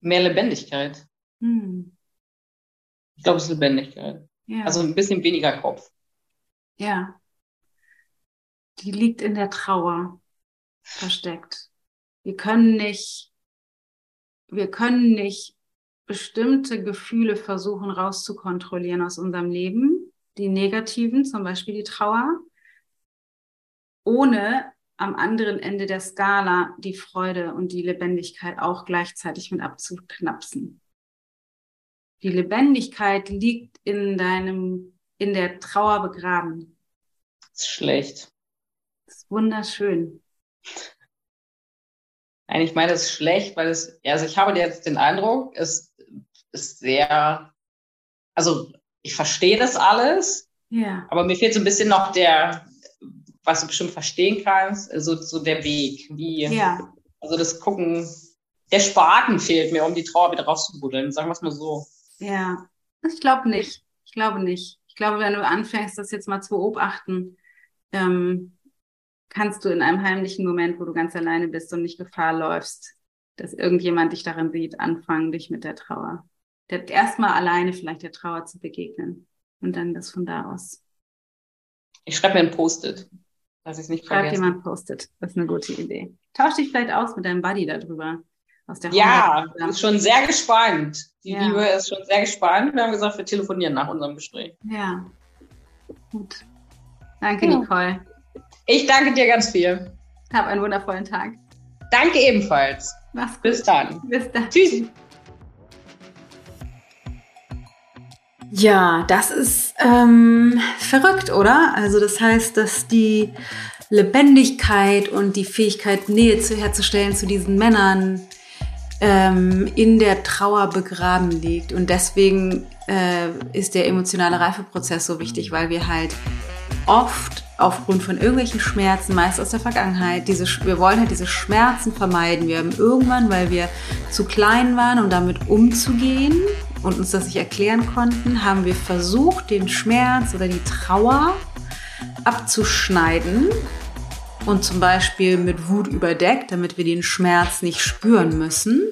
Mehr Lebendigkeit. Hm. Ich glaube, es ist Lebendigkeit. Ja. Also ein bisschen weniger Kopf. Ja. Die liegt in der Trauer versteckt. Wir können nicht, wir können nicht bestimmte Gefühle versuchen rauszukontrollieren aus unserem Leben, die negativen, zum Beispiel die Trauer, ohne am anderen Ende der Skala die Freude und die Lebendigkeit auch gleichzeitig mit abzuknapsen. Die Lebendigkeit liegt in deinem, in der Trauer begraben. Das ist schlecht. Das ist wunderschön. Nein, ich meine, es ist schlecht, weil es, also ich habe jetzt den Eindruck, es ist sehr, also ich verstehe das alles, ja. aber mir fehlt so ein bisschen noch der, was du bestimmt verstehen kannst, so, so der Weg, wie, ja. also das Gucken, der Spaten fehlt mir, um die Trauer wieder rauszubuddeln, sagen wir es mal so. Ja, ich glaube nicht. Ich glaube nicht. Ich glaube, wenn du anfängst, das jetzt mal zu beobachten, ähm, kannst du in einem heimlichen Moment, wo du ganz alleine bist und nicht Gefahr läufst, dass irgendjemand dich darin sieht, anfangen, dich mit der Trauer. Erstmal alleine vielleicht der Trauer zu begegnen und dann das von da aus. Ich schreibe mir ein Post-it, dass ich es nicht vergesse. Schreib jemand Post-it, das ist eine gute Idee. Tausch dich vielleicht aus mit deinem Buddy darüber aus der Ja, ist schon sehr gespannt. Die ja. Liebe ist schon sehr gespannt. Wir haben gesagt, wir telefonieren nach unserem Gespräch. Ja. Gut. Danke, ja. Nicole. Ich danke dir ganz viel. Hab einen wundervollen Tag. Danke ebenfalls. Mach's gut. Bis dann. Bis dann. Tschüss. Ja, das ist ähm, verrückt, oder? Also das heißt, dass die Lebendigkeit und die Fähigkeit, Nähe zu herzustellen zu diesen Männern, ähm, in der Trauer begraben liegt. Und deswegen äh, ist der emotionale Reifeprozess so wichtig, weil wir halt oft aufgrund von irgendwelchen Schmerzen, meist aus der Vergangenheit, diese, wir wollen halt diese Schmerzen vermeiden. Wir haben irgendwann, weil wir zu klein waren, um damit umzugehen und uns das nicht erklären konnten, haben wir versucht, den Schmerz oder die Trauer abzuschneiden und zum Beispiel mit Wut überdeckt, damit wir den Schmerz nicht spüren müssen.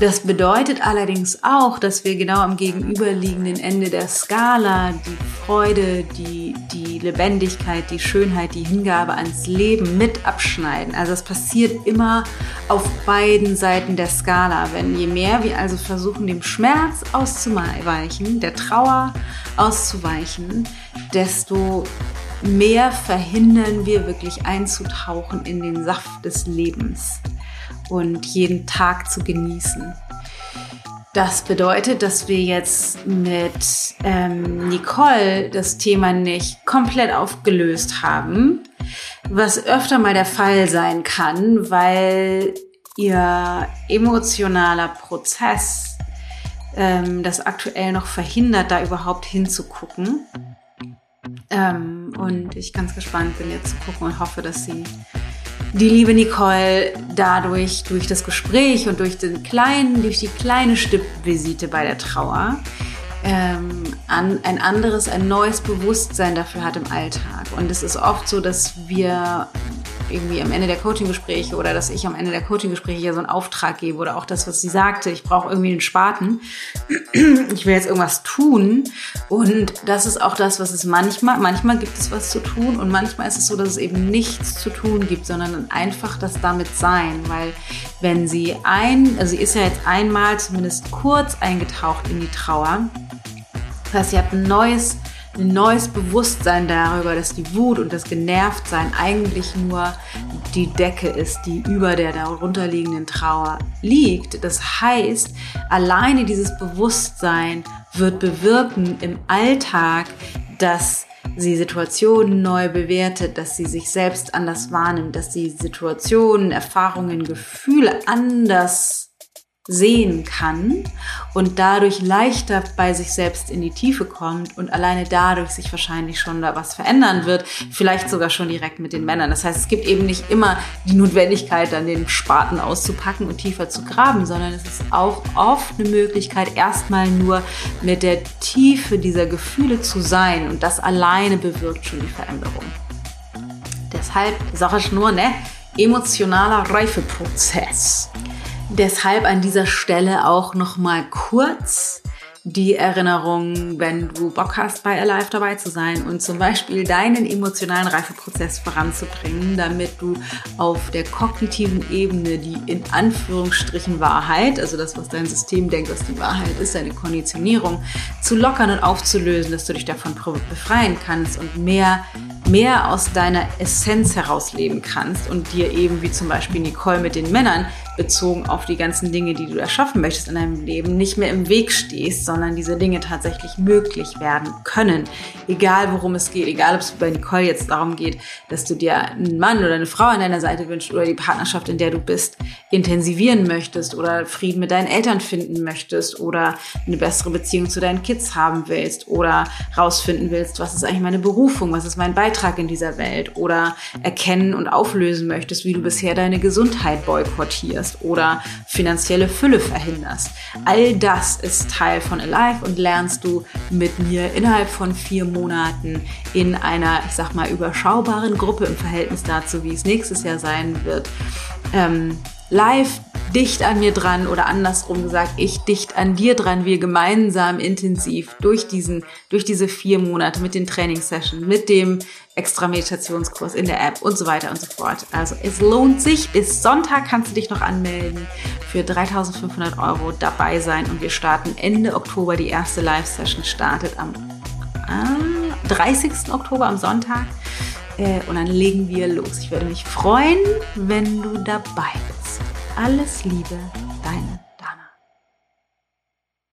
Das bedeutet allerdings auch, dass wir genau am gegenüberliegenden Ende der Skala die Freude, die, die Lebendigkeit, die Schönheit, die Hingabe ans Leben mit abschneiden. Also es passiert immer auf beiden Seiten der Skala. Wenn je mehr wir also versuchen, dem Schmerz auszuweichen, der Trauer auszuweichen, desto mehr verhindern wir wirklich einzutauchen in den Saft des Lebens und jeden Tag zu genießen. Das bedeutet, dass wir jetzt mit ähm, Nicole das Thema nicht komplett aufgelöst haben, was öfter mal der Fall sein kann, weil ihr emotionaler Prozess ähm, das aktuell noch verhindert, da überhaupt hinzugucken. Ähm, und ich ganz gespannt bin jetzt zu gucken und hoffe, dass sie die liebe Nicole dadurch, durch das Gespräch und durch den kleinen, durch die kleine Stippvisite bei der Trauer, ähm, an, ein anderes, ein neues Bewusstsein dafür hat im Alltag. Und es ist oft so, dass wir irgendwie am Ende der Coaching-Gespräche oder dass ich am Ende der Coaching-Gespräche ja so einen Auftrag gebe oder auch das, was sie sagte, ich brauche irgendwie einen Spaten. Ich will jetzt irgendwas tun. Und das ist auch das, was es manchmal, manchmal gibt es was zu tun und manchmal ist es so, dass es eben nichts zu tun gibt, sondern einfach das damit sein. Weil wenn sie ein, also sie ist ja jetzt einmal zumindest kurz eingetaucht in die Trauer, das heißt, sie hat ein neues ein neues Bewusstsein darüber, dass die Wut und das Genervtsein eigentlich nur die Decke ist, die über der darunterliegenden Trauer liegt. Das heißt, alleine dieses Bewusstsein wird bewirken im Alltag, dass sie Situationen neu bewertet, dass sie sich selbst anders wahrnimmt, dass sie Situationen, Erfahrungen, Gefühle anders sehen kann und dadurch leichter bei sich selbst in die Tiefe kommt und alleine dadurch sich wahrscheinlich schon da was verändern wird, vielleicht sogar schon direkt mit den Männern. Das heißt, es gibt eben nicht immer die Notwendigkeit, dann den Spaten auszupacken und tiefer zu graben, sondern es ist auch oft eine Möglichkeit, erstmal nur mit der Tiefe dieser Gefühle zu sein und das alleine bewirkt schon die Veränderung. Deshalb sage ich nur, ne, emotionaler Reifeprozess. Deshalb an dieser Stelle auch noch mal kurz die Erinnerung, wenn du Bock hast, bei Alive dabei zu sein und zum Beispiel deinen emotionalen Reifeprozess voranzubringen, damit du auf der kognitiven Ebene die in Anführungsstrichen Wahrheit, also das, was dein System denkt, was die Wahrheit ist, deine Konditionierung, zu lockern und aufzulösen, dass du dich davon befreien kannst und mehr mehr aus deiner Essenz herausleben kannst und dir eben, wie zum Beispiel Nicole mit den Männern, bezogen auf die ganzen Dinge, die du erschaffen möchtest in deinem Leben, nicht mehr im Weg stehst, sondern diese Dinge tatsächlich möglich werden können. Egal worum es geht, egal ob es bei Nicole jetzt darum geht, dass du dir einen Mann oder eine Frau an deiner Seite wünschst oder die Partnerschaft, in der du bist, intensivieren möchtest oder Frieden mit deinen Eltern finden möchtest oder eine bessere Beziehung zu deinen Kids haben willst oder rausfinden willst, was ist eigentlich meine Berufung, was ist mein Beitrag in dieser Welt oder erkennen und auflösen möchtest, wie du bisher deine Gesundheit boykottierst verhinderst oder finanzielle Fülle verhinderst. All das ist Teil von Alive und lernst du mit mir innerhalb von vier Monaten in einer, ich sag mal, überschaubaren Gruppe im Verhältnis dazu, wie es nächstes Jahr sein wird. Ähm, live dicht an mir dran oder andersrum gesagt, ich dicht an dir dran, wir gemeinsam intensiv durch diesen, durch diese vier Monate mit den Trainingssessions, mit dem extra Meditationskurs in der App und so weiter und so fort. Also es lohnt sich. Bis Sonntag kannst du dich noch anmelden für 3500 Euro dabei sein und wir starten Ende Oktober. Die erste Live-Session startet am äh, 30. Oktober am Sonntag. Äh, und dann legen wir los. Ich würde mich freuen, wenn du dabei bist. Alles Liebe, deine